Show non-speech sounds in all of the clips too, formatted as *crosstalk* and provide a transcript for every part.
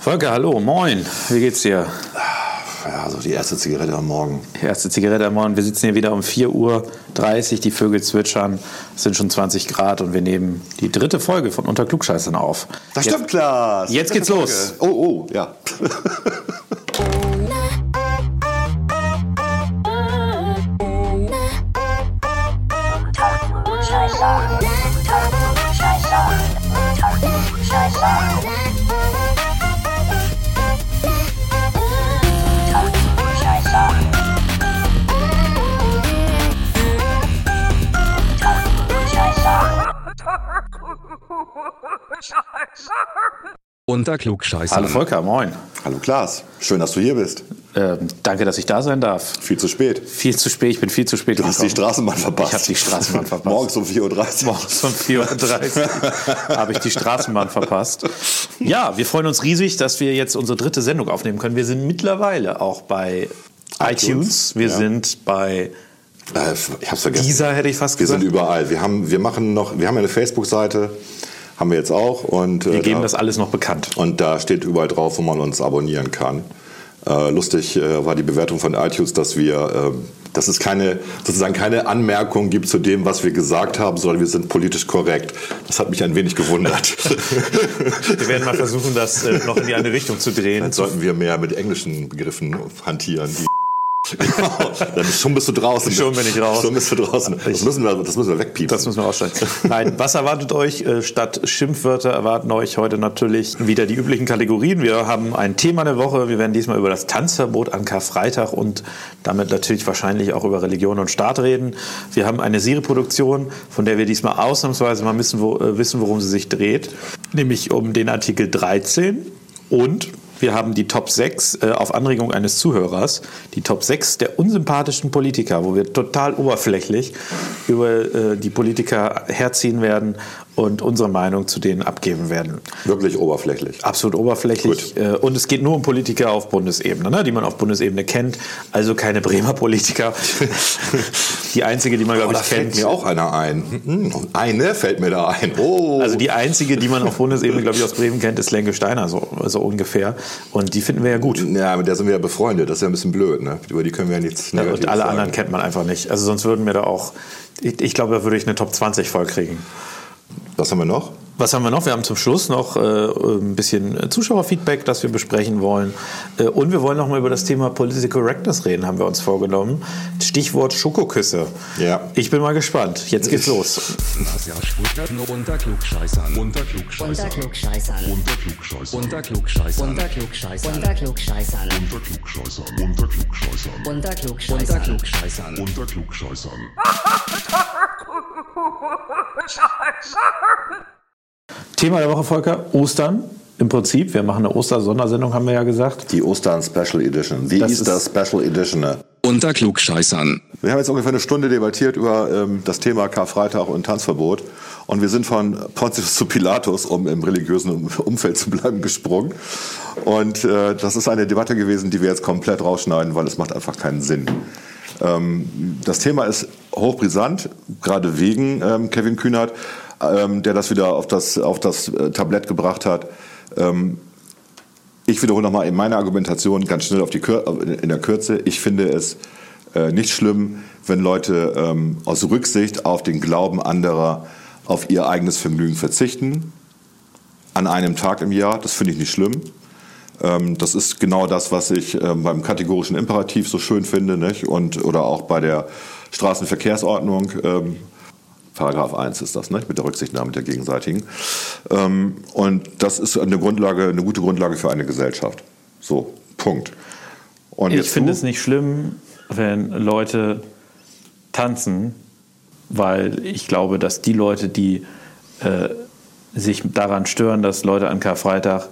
Volker, hallo, moin. Wie geht's dir? Ja, so die erste Zigarette am Morgen. Die erste Zigarette am Morgen. Wir sitzen hier wieder um 4.30 Uhr, die Vögel zwitschern, es sind schon 20 Grad und wir nehmen die dritte Folge von Unter Klugscheißern auf. Das stimmt, Klaas. Jetzt geht's los. Oh, oh, ja. *laughs* Unter Klugscheißern. Hallo Volker, moin. Hallo Klaas, schön, dass du hier bist. Ähm, danke, dass ich da sein darf. Viel zu spät. Viel zu spät, ich bin viel zu spät Du hast die Straßenbahn verpasst. Ich habe die Straßenbahn verpasst. Morgens um 4.30 Uhr. Morgens um 4.30 Uhr habe ich die Straßenbahn verpasst. Ja, wir freuen uns riesig, dass wir jetzt unsere dritte Sendung aufnehmen können. Wir sind mittlerweile auch bei iTunes. iTunes, Wir ja. sind bei Äh, ich hab's vergessen. dieser, hätte ich fast wir gesagt. sind überall. Wir haben, wir machen noch, wir haben ja eine Facebook-Seite, haben wir jetzt auch. Und, äh, wir geben da, das alles noch bekannt. Und da steht überall drauf, wo man uns abonnieren kann. Äh, lustig äh, war die Bewertung von iTunes, dass wir, dass es keine, sozusagen keine Anmerkung gibt zu dem, was wir gesagt haben, sondern wir sind politisch korrekt. Das hat mich ein wenig gewundert. *laughs* Wir werden mal versuchen, das noch in die andere Richtung zu drehen. Dann sollten wir mehr mit englischen Begriffen hantieren. Die *laughs* Genau, dann schon bist du draußen. Schon bin ich raus. Schon bist du draußen. Das müssen wir, das müssen wir wegpiepen. Das müssen wir ausstellen. Nein, was erwartet euch? Äh, Statt Schimpfwörter erwarten euch heute natürlich wieder die üblichen Kategorien. Wir haben ein Thema der Woche. Wir werden diesmal über das Tanzverbot an Karfreitag und damit natürlich wahrscheinlich auch über Religion und Staat reden. Wir haben eine Serieproduktion, von der wir diesmal ausnahmsweise mal wissen, wo, äh, wissen worum sie sich dreht. Nämlich um den Artikel 13 und wir haben die Top 6 äh, auf Anregung eines Zuhörers, die Top 6 der unsympathischen Politiker, wo wir total oberflächlich über äh, die Politiker herziehen werden und unsere Meinung zu denen abgeben werden. Wirklich oberflächlich. Absolut oberflächlich. Äh, und es geht nur um Politiker auf Bundesebene, ne, die man auf Bundesebene kennt. Also keine Bremer Politiker. *laughs* die einzige, die man, glaube Oh, ich, fällt kennt. mir auch einer ein. Hm, Eine fällt mir da ein. Oh. Also die einzige, die man auf Bundesebene, glaube ich, aus Bremen kennt, ist Lenke Steiner, so, so ungefähr. Und die finden wir ja gut. ja, mit der sind wir ja befreundet. Das ist ja ein bisschen blöd. Ne? Über die können wir ja nichts Ja, und alle sagen. anderen kennt man einfach nicht. Also sonst würden wir da auch, ich, ich glaube, da würde ich eine Top 20 voll kriegen. Was haben wir noch? Was haben wir noch? Wir haben zum Schluss noch äh, ein bisschen Zuschauerfeedback, das wir besprechen wollen. Äh, und wir wollen noch mal über das Thema Political Correctness reden, haben wir uns vorgenommen. Stichwort Schokoküsse. Ja. Ich bin mal gespannt. Jetzt geht's los. Unter Klugscheißern. Unter Unter Klugscheißern. Unter Klugscheißern. Unter Klugscheißern. Unter Klugscheißern. Unter Klugscheißern. Unter Klugscheißern. Unter Klugscheißern. Unter Unter Klugscheißern. Klugscheißern. Unter Klugscheißern. Thema der Woche, Volker, Ostern. Im Prinzip, wir machen eine Oster-Sondersendung, haben wir ja gesagt. Die Ostern Special Edition. Die Das Easter Special Edition. Unter Klugscheißern. Wir haben jetzt ungefähr eine Stunde debattiert über ähm, das Thema Karfreitag und Tanzverbot. Und wir sind von Pontius zu Pilatus, um im religiösen Umfeld zu bleiben, gesprungen. Und äh, das ist eine Debatte gewesen, die wir jetzt komplett rausschneiden, weil es macht einfach keinen Sinn. Ähm, das Thema ist hochbrisant, gerade wegen ähm, Kevin Kühnert, ähm, der das wieder auf das, auf das äh, Tablett gebracht hat. Ähm, ich wiederhole nochmal in meiner Argumentation ganz schnell auf die Kür in der Kürze. Ich finde es äh, nicht schlimm, wenn Leute ähm, aus Rücksicht auf den Glauben anderer auf ihr eigenes Vergnügen verzichten. An einem Tag im Jahr. Das finde ich nicht schlimm. Ähm, das ist genau das, was ich ähm, beim kategorischen Imperativ so schön finde. Nicht? Und, oder auch bei der Straßenverkehrsordnung. Paragraph 1 ist das, ne? mit der Rücksichtnahme der gegenseitigen. Ähm, und das ist eine Grundlage, eine gute Grundlage für eine Gesellschaft. So, Punkt. Und Ich finde es nicht schlimm, wenn Leute tanzen, weil ich glaube, dass die Leute, die äh, sich daran stören, dass Leute an Karfreitag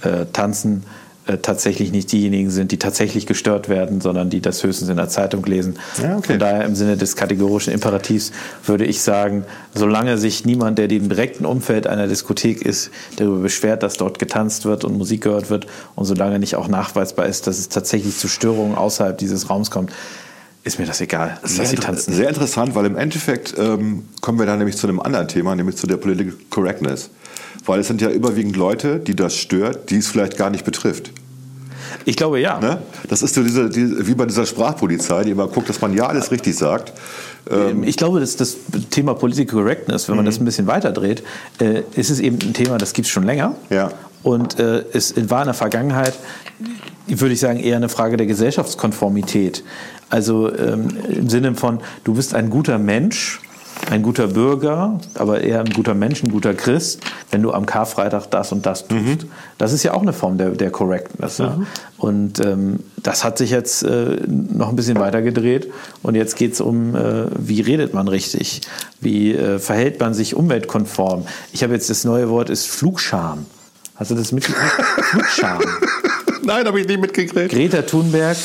äh, tanzen, äh, tatsächlich nicht diejenigen sind, die tatsächlich gestört werden, sondern die das höchstens in der Zeitung lesen. Ja, okay. Von daher im Sinne des kategorischen Imperativs würde ich sagen, solange sich niemand, der im direkten Umfeld einer Diskothek ist, darüber beschwert, dass dort getanzt wird und Musik gehört wird und solange nicht auch nachweisbar ist, dass es tatsächlich zu Störungen außerhalb dieses Raums kommt, ist mir das egal, dass Sehr, sie inter- tanzen. sehr interessant, weil im Endeffekt ähm, kommen wir da nämlich zu einem anderen Thema, nämlich zu der Political Correctness. Weil es sind ja überwiegend Leute, die das stört, die es vielleicht gar nicht betrifft. Ich glaube ja. Ne? Das ist so diese, die, wie bei dieser Sprachpolizei, die immer guckt, dass man ja alles richtig sagt. Ähm, ich glaube, dass das Thema Political Correctness, wenn man das ein bisschen weiterdreht, äh, ist es eben ein Thema, das gibt es schon länger. Ja. Und äh, es war in der Vergangenheit, würde ich sagen, eher eine Frage der Gesellschaftskonformität. Also ähm, im Sinne von, du bist ein guter Mensch, ein guter Bürger, aber eher ein guter Mensch, ein guter Christ, wenn du am Karfreitag das und das tust. Das ist ja auch eine Form der, der Correctness. Ja? Und ähm, das hat sich jetzt äh, noch ein bisschen weiter gedreht. Und jetzt geht es um, äh, wie redet man richtig? Wie äh, verhält man sich umweltkonform? Ich habe jetzt das neue Wort, ist Flugscham. Hast du das mitgekriegt? *laughs* Flugscham. Nein, habe ich nicht mitgekriegt. Greta Thunberg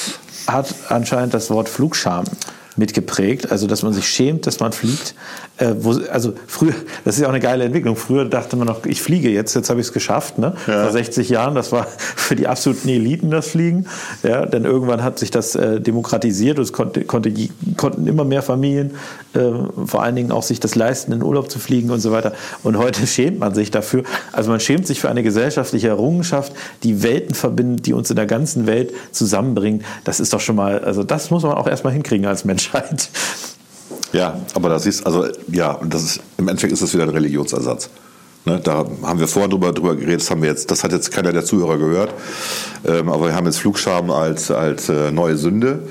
hat anscheinend das Wort Flugscham mitgeprägt, also dass man sich schämt, dass man fliegt. Äh, wo, also früher, das ist ja auch eine geile Entwicklung. Früher dachte man noch, ich fliege jetzt, jetzt habe ich es geschafft. Ne? Ja. Vor 60 Jahren, das war für die absoluten Eliten das Fliegen. Ja, denn irgendwann hat sich das äh, demokratisiert und es konnte, konnte, konnten immer mehr Familien äh, vor allen Dingen auch sich das leisten, in Urlaub zu fliegen und so weiter. Und heute *laughs* schämt man sich dafür. Also man schämt sich für eine gesellschaftliche Errungenschaft, die Welten verbindet, die uns in der ganzen Welt zusammenbringt. Das ist doch schon mal, also das muss man auch erstmal hinkriegen als Menschheit. Ja, aber das ist, also, ja, das ist, im Endeffekt ist das wieder ein Religionsersatz. Ne, da haben wir vorhin drüber, drüber geredet, das, haben wir jetzt, das hat jetzt keiner der Zuhörer gehört, ähm, aber wir haben jetzt Flugscham als, als äh, neue Sünde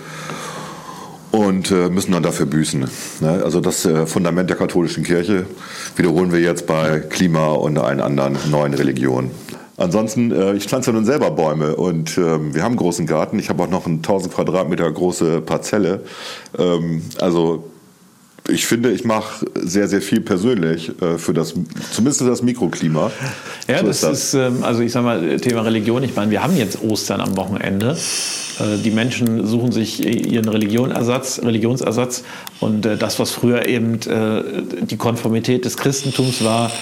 und äh, müssen dann dafür büßen. Ne? Also das äh, Fundament der katholischen Kirche wiederholen wir jetzt bei Klima und allen anderen neuen Religionen. Ansonsten, äh, ich pflanze nun selber Bäume und ähm, wir haben einen großen Garten. Ich habe auch noch eine 1000 Quadratmeter große Parzelle. Ähm, also ich finde, ich mache sehr, sehr viel persönlich äh, für das, zumindest für das Mikroklima. Ja, So das ist, ähm, also ich sag mal, Thema Religion. Ich meine, wir haben jetzt Ostern am Wochenende. Äh, Die Menschen suchen sich ihren Religionersatz, Religionsersatz und äh, das, was früher eben die Konformität des Christentums war,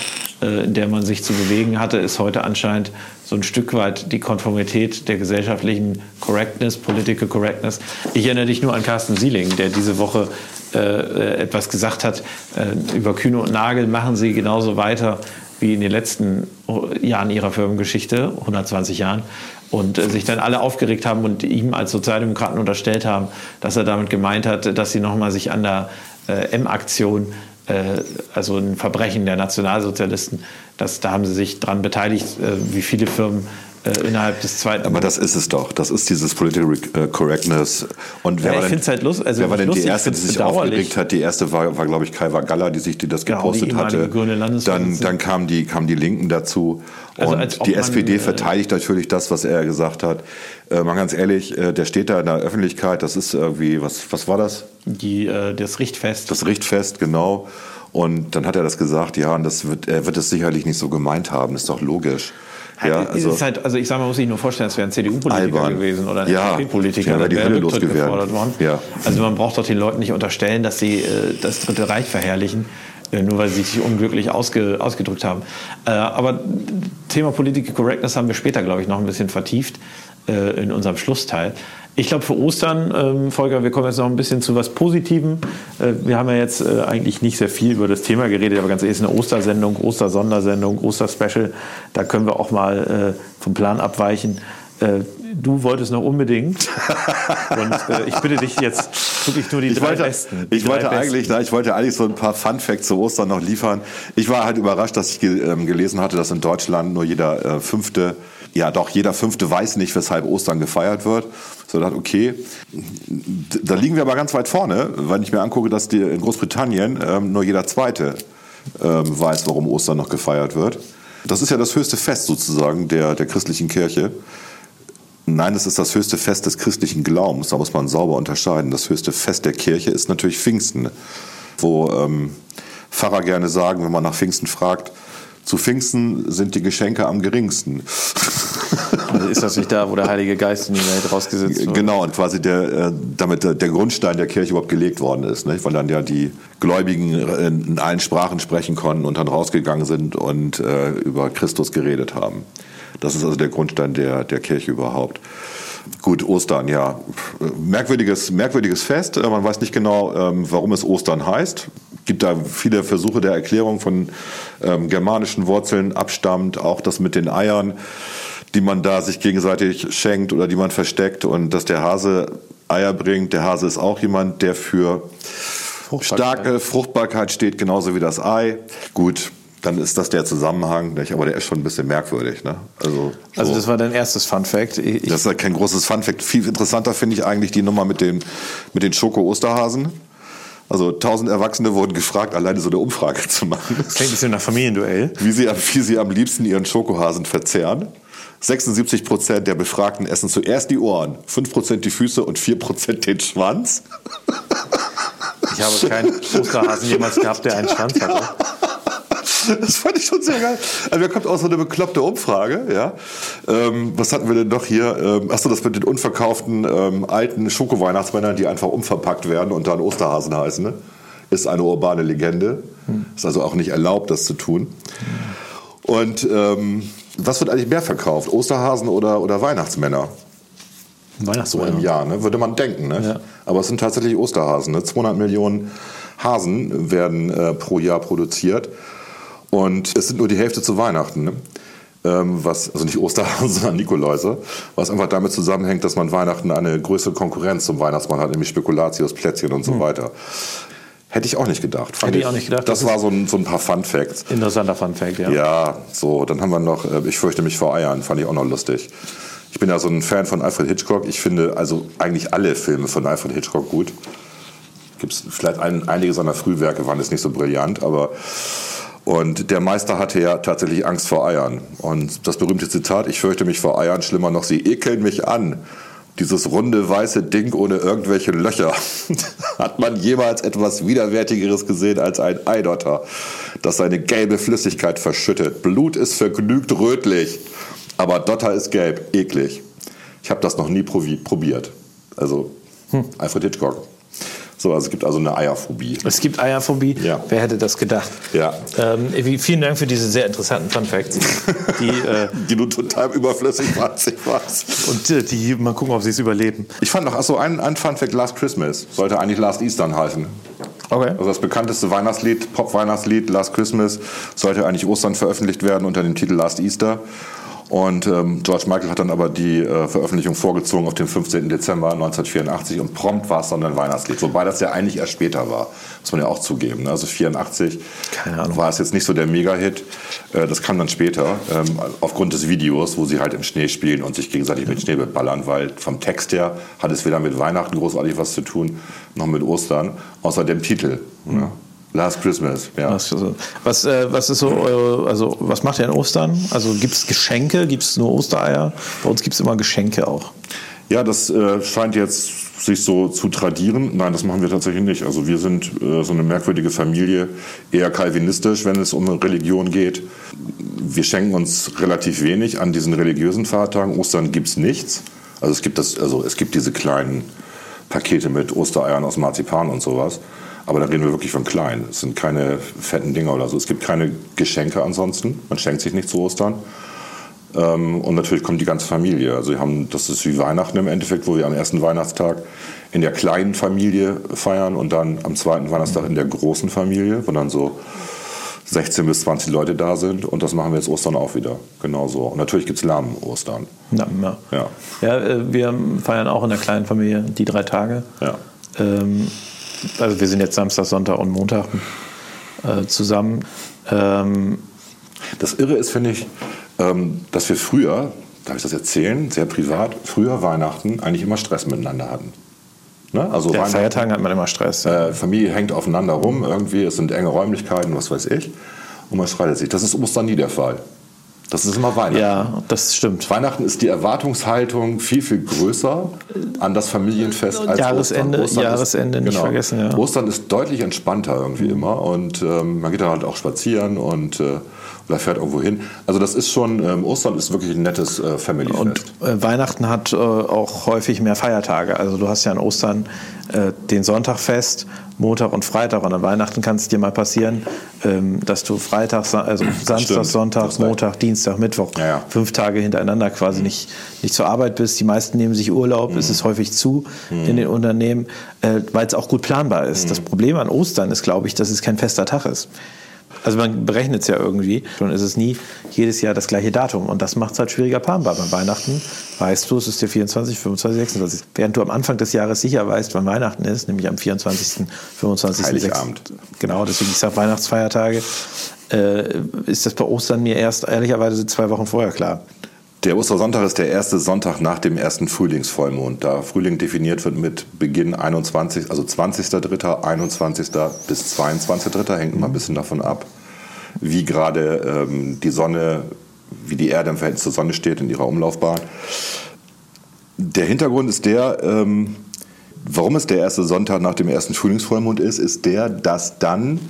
in der man sich zu bewegen hatte, ist heute anscheinend so ein Stück weit die Konformität der gesellschaftlichen Correctness, Political Correctness. Ich erinnere dich nur an Carsten Sieling, der diese Woche äh, etwas gesagt hat äh, über Kühne und Nagel, machen sie genauso weiter wie in den letzten Jahren ihrer Firmengeschichte, 120 Jahren, und äh, sich dann alle aufgeregt haben und ihm als Sozialdemokraten unterstellt haben, dass er damit gemeint hat, dass sie nochmal sich an der äh, M-Aktion, äh, also ein Verbrechen der Nationalsozialisten, dass, da haben sie sich dran beteiligt, äh, wie viele Firmen äh, innerhalb des zweiten. Aber das ist es doch. Das ist dieses Political äh, Correctness. Und wer Ja, war ich denn, halt lust- also wer war denn lustig, die erste, die sich aufgeregt hat? Die erste war, war glaube ich, Kai Galla, die sich die das Genau, die gepostet ehemalige hatte. Dann, dann kamen die, kamen die Linken dazu. Also und die SPD äh, verteidigt natürlich das, was er gesagt hat. Äh, mal ganz ehrlich, äh, der steht da in der Öffentlichkeit. Das ist irgendwie, was, was war das? die, äh, das Richtfest. Das Richtfest, genau. Und dann hat er das gesagt, ja, und das wird, er wird es sicherlich nicht so gemeint haben, ist doch logisch. Ja, also, ist halt, also ich sage mal, muss ich nur vorstellen, es wäre ein CDU-Politiker gewesen oder ein Ja, FDP-Politiker, ja, die Hölle gefordert worden. Ja. Also man braucht doch den Leuten nicht unterstellen, dass sie äh, das Dritte Reich verherrlichen, äh, nur weil sie sich unglücklich ausge, ausgedrückt haben. Äh, aber Thema Political Correctness haben wir später, glaube ich, noch ein bisschen vertieft äh, in unserem Schlussteil. Ich glaube, für Ostern, ähm, Volker, wir kommen jetzt noch ein bisschen zu was Positivem. Äh, wir haben ja jetzt äh, eigentlich nicht sehr viel über das Thema geredet, aber ganz ehrlich, es ist eine Ostersendung, Ostersondersendung, Osterspecial. Da können wir auch mal äh, vom Plan abweichen. Äh, du wolltest noch unbedingt. *laughs* Und äh, ich bitte dich jetzt wirklich nur die Ich drei wollte, Besten. die ich, drei wollte Besten. eigentlich, na, ich wollte eigentlich so ein paar Fun Facts zu Ostern noch liefern. Ich war halt überrascht, dass ich ähm, gelesen hatte, dass in Deutschland nur jeder äh, fünfte, ja doch, jeder fünfte weiß nicht, weshalb Ostern gefeiert wird. So dachte, okay, da liegen wir aber ganz weit vorne, wenn ich mir angucke, dass die in Großbritannien ähm, nur jeder zweite ähm, weiß, warum Ostern noch gefeiert wird. Das ist ja das höchste Fest sozusagen der, der christlichen Kirche. Nein, es ist das höchste Fest des christlichen Glaubens. Da muss man sauber unterscheiden. Das höchste Fest der Kirche ist natürlich Pfingsten, wo ähm, Pfarrer gerne sagen, wenn man nach Pfingsten fragt, zu Pfingsten sind die Geschenke am geringsten. *laughs* Also ist das nicht da, wo der Heilige Geist in die Welt rausgesetzt wurde? Genau, und quasi der, äh, damit der, Grundstein der Kirche überhaupt gelegt worden ist, nicht? weil dann ja die Gläubigen äh, in allen Sprachen sprechen konnten und dann rausgegangen sind und äh, über Christus geredet haben. Das ist also der Grundstein der, der Kirche überhaupt. Gut, Ostern, ja. Merkwürdiges, merkwürdiges Fest. Man weiß nicht genau, ähm, warum es Ostern heißt. Gibt da viele Versuche der Erklärung von ähm, germanischen Wurzeln abstammt, auch das mit den Eiern, die man da sich gegenseitig schenkt oder die man versteckt und dass der Hase Eier bringt. Der Hase ist auch jemand, der für starke Fruchtbarkeit steht, genauso wie das Ei. Gut, dann ist das der Zusammenhang, nicht? aber der ist schon ein bisschen merkwürdig. Ne? Also, so. Also das war dein erstes Fun Fact. Ich, das ist ja kein großes Fun Fact. Viel interessanter finde ich eigentlich die Nummer mit, dem, mit den Schoko-Osterhasen. Also tausend Erwachsene wurden gefragt, alleine so eine Umfrage zu machen. das klingt ein bisschen nach Familienduell. Wie sie, wie sie am liebsten ihren Schokohasen verzehren. 76 Prozent der Befragten essen zuerst die Ohren, 5 Prozent die Füße und 4 Prozent den Schwanz. Ich habe keinen Osterhasen jemals gehabt, der einen Schwanz hatte. *laughs* Das fand ich schon sehr geil. Also mir kommt auch so eine bekloppte Umfrage. Ja. Ähm, was hatten wir denn noch hier? Ähm, achso, das mit den unverkauften ähm, alten Schoko-Weihnachtsmännern, die einfach umverpackt werden und dann Osterhasen heißen. Ne? Ist eine urbane Legende. Hm. Ist also auch nicht erlaubt, das zu tun. Und ähm, was wird eigentlich mehr verkauft? Osterhasen oder, oder Weihnachtsmänner? So im Jahr, ne? würde man denken. Ne? Ja. Aber es sind tatsächlich Osterhasen. Ne? 200 Millionen Hasen werden äh, pro Jahr produziert. Und es sind nur die Hälfte zu Weihnachten. Ne? Ähm, was, also nicht Osterhasen, *laughs* sondern Nikoläuse. Was einfach damit zusammenhängt, dass man Weihnachten eine größere Konkurrenz zum Weihnachtsmann hat, nämlich Spekulatius, Plätzchen und so Hm. weiter. Hätte ich auch nicht gedacht. Fand Hätte ich auch nicht gedacht. Das, Das war so ein, so ein paar Fun Facts. Interessanter Fun Fact, ja. Ja, so, dann haben wir noch, äh, ich fürchte mich vor Eiern, fand ich auch noch lustig. Ich bin ja so ein Fan von Alfred Hitchcock. Ich finde also eigentlich alle Filme von Alfred Hitchcock gut. Gibt's vielleicht ein, einige seiner Frühwerke waren jetzt nicht so brillant, aber und der Meister hatte ja tatsächlich Angst vor Eiern. Und das berühmte Zitat, ich fürchte mich vor Eiern, schlimmer noch, sie ekeln mich an. Dieses runde weiße Ding ohne irgendwelche Löcher. *laughs* Hat man jemals etwas Widerwärtigeres gesehen als ein Eidotter, das seine gelbe Flüssigkeit verschüttet? Blut ist vergnügt rötlich, aber Dotter ist gelb, eklig. Ich habe das noch nie probi probiert. Also Alfred Hitchcock. So, also es gibt also eine Eierphobie. Es gibt Eierphobie. Ja. Wer hätte das gedacht? Ja. Ähm, vielen Dank für diese sehr interessanten Fun Facts. Die, äh, *laughs* Die du total überflüssig warst, ich weiß. und äh, die, mal gucken, ob sie es überleben. Ich fand noch, achso, ein, ein Fun Fact, Last Christmas. Sollte eigentlich Last Eastern heißen. Okay. Also das bekannteste Weihnachtslied, Pop-Weihnachtslied, Last Christmas, sollte eigentlich Ostern veröffentlicht werden unter dem Titel Last Easter. Und ähm, George Michael hat dann aber die äh, Veröffentlichung vorgezogen auf den 15. Dezember 1984 und prompt war es dann ein Weihnachtslied. Wobei das ja eigentlich erst später war, muss man ja auch zugeben. ne? Also 84 Keine Ahnung. war es jetzt nicht so der Mega-Hit. Äh, das kam dann später, ähm, aufgrund des Videos, wo sie halt im Schnee spielen und sich gegenseitig mit Schnee beballern, weil vom Text her hat es weder mit Weihnachten großartig was zu tun, noch mit Ostern, außer dem Titel. Ne? Last Christmas, ja. Was, was, äh, was ist so eure, also was macht ihr an Ostern? Also gibt es Geschenke? Gibt es nur Ostereier? Bei uns gibt es immer Geschenke auch. Ja, das äh, scheint jetzt sich so zu tradieren. Nein, das machen wir tatsächlich nicht. Also wir sind äh, so eine merkwürdige Familie, eher kalvinistisch, wenn es um Religion geht. Wir schenken uns relativ wenig an diesen religiösen Feiertagen. Ostern gibt's nichts. Also es gibt das, also es gibt diese kleinen Pakete mit Ostereiern aus Marzipan und sowas. Aber da reden wir wirklich von klein. Es sind keine fetten Dinger oder so. Es gibt keine Geschenke ansonsten. Man schenkt sich nicht zu Ostern. Ähm, und natürlich kommt die ganze Familie. Also wir haben, das ist wie Weihnachten im Endeffekt, wo wir am ersten Weihnachtstag in der kleinen Familie feiern und dann am zweiten Weihnachtstag in der großen Familie, wo dann so 16 bis 20 Leute da sind. Und das machen wir jetzt Ostern auch wieder. Genauso. Und natürlich gibt's Lamm Ostern. Na, ja. Ja. Ja, äh, wir feiern auch in der kleinen Familie die drei Tage. Ja. Ähm, also wir sind jetzt Samstag, Sonntag und Montag äh, zusammen. Ähm, Das Irre ist, finde ich, ähm, dass wir früher, darf ich das erzählen, sehr privat, früher Weihnachten eigentlich immer Stress miteinander hatten. Ne? Also ja, Feiertagen hat man immer Stress. Äh, Familie hängt aufeinander rum, irgendwie, es sind enge Räumlichkeiten, was weiß ich. Und man streitet sich. Das ist Ostern nie der Fall. Das ist immer Weihnachten. ja, das stimmt. Weihnachten ist die Erwartungshaltung viel, viel größer an das Familienfest als Jahresende- Ostern. Ostern Jahresende ist, nicht genau, vergessen, ja. Ostern ist deutlich entspannter irgendwie immer und ähm, man geht dann halt auch spazieren und äh, oder fährt irgendwo hin. Also das ist schon, ähm, Ostern ist wirklich ein nettes äh, Family-Fest. Und äh, Weihnachten hat äh, auch häufig mehr Feiertage. Also du hast ja an Ostern äh, den Sonntag fest, Montag und Freitag. Und an Weihnachten kann es dir mal passieren, ähm, dass du Freitag, also Samstag, Stimmt, Sonntag. Montag, Dienstag, Mittwoch, Ja, ja. fünf Tage hintereinander quasi nicht, nicht zur Arbeit bist. Die meisten nehmen sich Urlaub, es ist häufig zu in den Unternehmen, äh, weil es auch gut planbar ist. Das Problem an Ostern ist, glaube ich, dass es kein fester Tag ist. Also man berechnet es ja irgendwie, schon ist es nie jedes Jahr das gleiche Datum. Und das macht es halt schwieriger planbar. Bei Weihnachten weißt du, es ist der 24, 25, 26. Während du am Anfang des Jahres sicher weißt, wann Weihnachten ist, nämlich am 24., 25., Heiligabend. 6. Genau, deswegen ich sage Weihnachtsfeiertage, äh, ist das bei Ostern mir erst ehrlicherweise zwei Wochen vorher klar. Der Ostersonntag ist der erste Sonntag nach dem ersten Frühlingsvollmond. Da Frühling definiert wird mit Beginn 21, also 20.3., 21. bis 22.3., hängt immer ein bisschen davon ab, wie gerade ähm, die Sonne, wie die Erde im Verhältnis zur Sonne steht in ihrer Umlaufbahn. Der Hintergrund ist der, ähm, warum es der erste Sonntag nach dem ersten Frühlingsvollmond ist, ist der, dass dann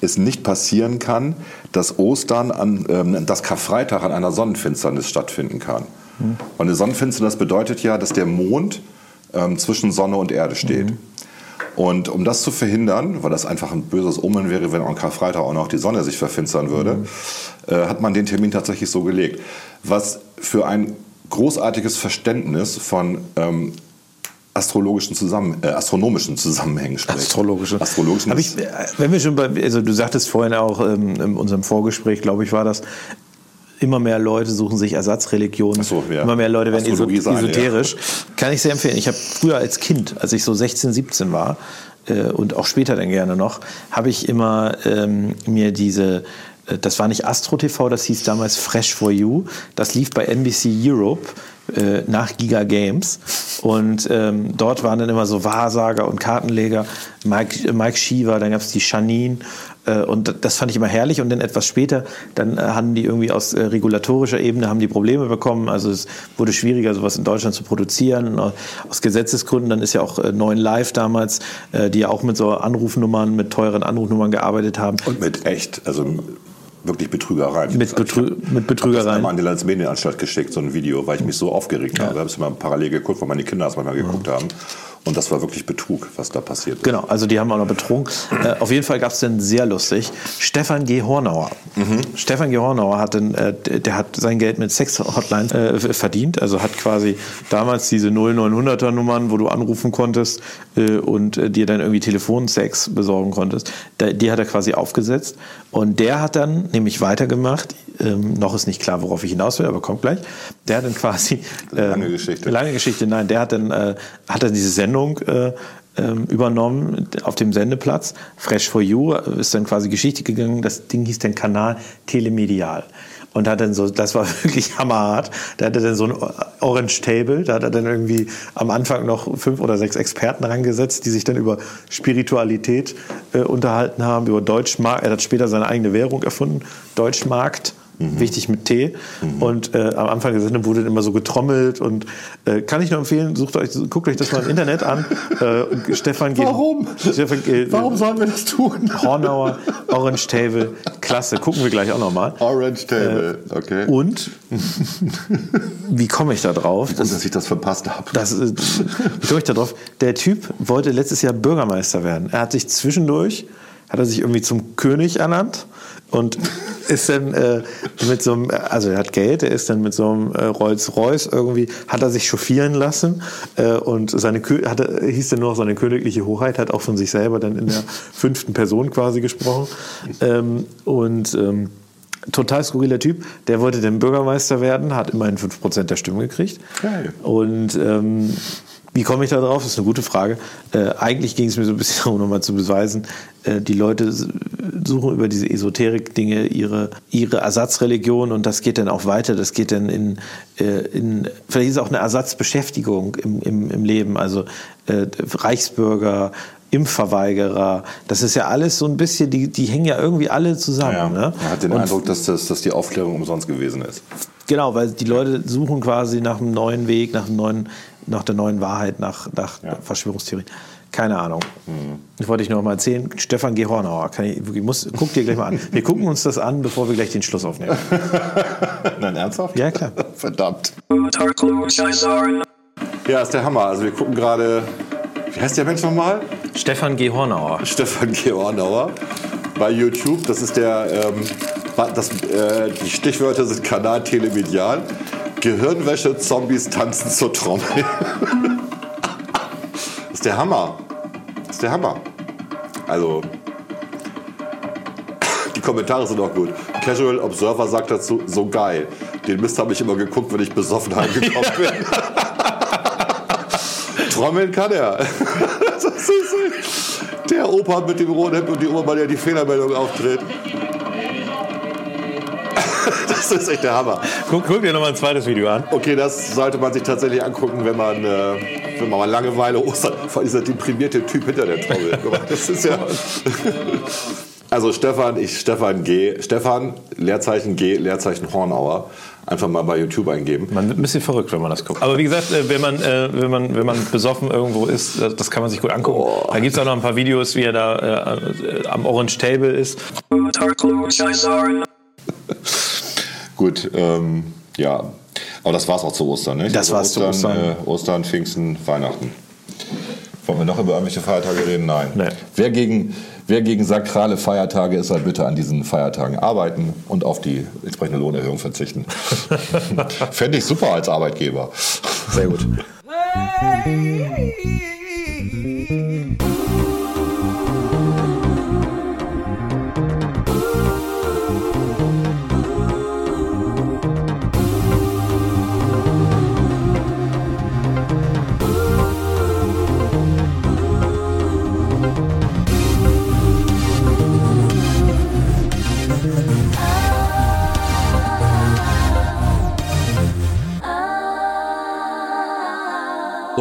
es nicht passieren kann, dass Ostern an, ähm, dass Karfreitag an einer Sonnenfinsternis stattfinden kann. Und eine Sonnenfinsternis bedeutet ja, dass der Mond ähm, zwischen Sonne und Erde steht. Und um das zu verhindern, weil das einfach ein böses Omen wäre, wenn am Karfreitag auch noch die Sonne sich verfinstern würde, äh, hat man den Termin tatsächlich so gelegt. Was für ein großartiges Verständnis von ähm, astrologischen Zusammen äh, astronomischen Zusammenhängen spricht. Astrologische. Astrologischen. Hab ich, äh, wenn wir schon bei, also du sagtest vorhin auch ähm, in unserem Vorgespräch, glaube ich, war das, immer mehr Leute suchen sich Ersatzreligionen. So, ja. Immer mehr Leute werden Astrologie esoterisch. Kann ich sehr empfehlen. Ich habe früher als Kind, als ich so 16, 17 war, äh, und auch später dann gerne noch, habe ich immer ähm, mir diese das war nicht Astro TV, das hieß damals Fresh for You. Das lief bei NBC Europe äh, nach Giga Games. Und ähm, dort waren dann immer so Wahrsager und Kartenleger. Mike, Mike Shiva, dann gab es die Janine. Äh, und das fand ich immer herrlich. Und dann etwas später, dann äh, haben die irgendwie aus äh, regulatorischer Ebene haben die Probleme bekommen. Also es wurde schwieriger, sowas in Deutschland zu produzieren. Äh, Aus Gesetzesgründen, dann ist ja auch äh, 9 Live damals, äh, die ja auch mit so Anrufnummern, mit teuren Anrufnummern gearbeitet haben. und mit echt, also wirklich Betrügereien. Mit Betrü- mit Ich habe das Betrügereien. an die Landesmedienanstalt geschickt, so ein Video, weil ich mich so aufgeregt habe. Ich habe es immer parallel geguckt, weil meine Kinder es manchmal geguckt haben. Und das war wirklich Betrug, was da passiert ist. Genau, also die haben auch noch betrogen. Äh, auf jeden Fall gab es dann sehr lustig Stefan G. Hornauer. Stefan G. Hornauer hat dann, äh, der hat sein Geld mit Sex-Hotlines äh, verdient. Also hat quasi damals diese 0900er Nummern, wo du anrufen konntest äh, und äh, dir dann irgendwie Telefonsex besorgen konntest. Da, die hat er quasi aufgesetzt. Und der hat dann nämlich weitergemacht. Ähm, noch ist nicht klar, worauf ich hinaus will, aber kommt gleich. Der hat dann quasi Lange ähm, Geschichte. Lange Geschichte, nein. Der hat dann, äh, hat dann diese Sendung äh, ähm, übernommen auf dem Sendeplatz. Fresh for You äh, ist dann quasi Geschichte gegangen. Das Ding hieß den Kanal Telemedial. Und hat dann so, das war *laughs* wirklich hammerhart. Da hat er dann so ein Orange Table, da hat er dann irgendwie am Anfang noch fünf oder sechs Experten rangesetzt, die sich dann über Spiritualität äh, unterhalten haben, über Deutschmarkt. Er hat später seine eigene Währung erfunden, Deutschmarkt. Wichtig mit T. Und äh, am Anfang der Sendung wurde immer so getrommelt und äh, kann ich nur empfehlen, sucht euch, guckt euch das mal im Internet an. *laughs* Äh, Stefan geht. Warum? Stefan, äh, Warum sollen wir das tun? Hornauer, Orange Table, klasse. Gucken wir gleich auch nochmal. Orange Table, okay. Und wie komme ich da drauf? Und dass ich das verpasst habe. Das, äh, wie komme ich da drauf? Der Typ wollte letztes Jahr Bürgermeister werden. Er hat sich zwischendurch, hat er sich irgendwie zum König ernannt und ist dann äh, mit so einem, also er hat Geld, er ist dann mit so einem äh, Rolls-Royce irgendwie, hat er sich chauffieren lassen äh, und seine, Kö- hatte, hieß dann nur noch seine königliche Hoheit, hat auch von sich selber dann in der fünften Person quasi gesprochen ähm, und ähm, total skurriler Typ, der wollte dann Bürgermeister werden, hat immerhin 5% der Stimmen gekriegt. Geil. Und ähm, wie komme ich da drauf? Das ist eine gute Frage. Äh, eigentlich ging es mir so ein bisschen darum, *laughs* nochmal zu beweisen, äh, die Leute suchen über diese Esoterik-Dinge ihre, ihre Ersatzreligion und das geht dann auch weiter. Das geht dann in, äh, in vielleicht ist es auch eine Ersatzbeschäftigung im, im, im Leben. Also äh, Reichsbürger, Impfverweigerer, das ist ja alles so ein bisschen, die, die hängen ja irgendwie alle zusammen. Ja, Ne? Man hat den Und Eindruck, dass, das, dass die Aufklärung umsonst gewesen ist. Genau, weil die Leute suchen quasi nach einem neuen Weg, nach, einem neuen, nach der neuen Wahrheit, nach, nach Ja. Verschwörungstheorien. Keine Ahnung. Das wollte ich noch mal erzählen. Stefan G. Hornauer. Kann ich, wirklich, muss, guck dir gleich mal an. Wir gucken uns das an, bevor wir gleich den Schluss aufnehmen. *laughs* Nein, ernsthaft? Ja, klar. *laughs* Verdammt. Ja, ist der Hammer. Also wir gucken gerade, wie heißt der Mensch nochmal? Stefan G. Hornauer. Stefan Geornauer bei YouTube. Das ist der, ähm, das, äh, die Stichwörter sind Kanal Telemedial. Gehirnwäsche, Zombies tanzen zur Trommel. das *laughs* ist der Hammer. Das ist der Hammer. Also, die Kommentare sind auch gut. Casual Observer sagt dazu, so geil. Den Mist habe ich immer geguckt, wenn ich besoffen *laughs* heimgekommen bin. *laughs* Trommeln kann er. Der Opa mit dem roten Hemd und die Oma, der die Fehlermeldung auftritt. Das ist echt der Hammer. Guck, guck dir noch mal ein zweites Video an. Okay, das sollte man sich tatsächlich angucken, wenn man, äh, wenn man mal Langeweile, Ostern, vor allem dieser deprimierte Typ hinter der Trommel. Das ist ja. *laughs* Also Stefan, ich Stefan G. Stefan, Leerzeichen G, Leerzeichen Hornauer. Einfach mal bei YouTube eingeben. Man wird ein bisschen verrückt, wenn man das guckt. Aber wie gesagt, äh, wenn man, äh, wenn man, wenn man besoffen irgendwo ist, das das kann man sich gut angucken. Da gibt es auch noch ein paar Videos, wie er da äh, am Orange Table ist. *laughs* Gut, ähm, ja. Aber das war's auch zu Ostern, nicht? Das war's zu Ostern. Äh, Ostern, Pfingsten, Weihnachten. Wollen wir noch über irgendwelche Feiertage reden? Nein. Nee. Wer, gegen, wer gegen sakrale Feiertage ist, soll bitte an diesen Feiertagen arbeiten und auf die entsprechende Lohnerhöhung verzichten. *laughs* Fände ich super als Arbeitgeber. Sehr gut.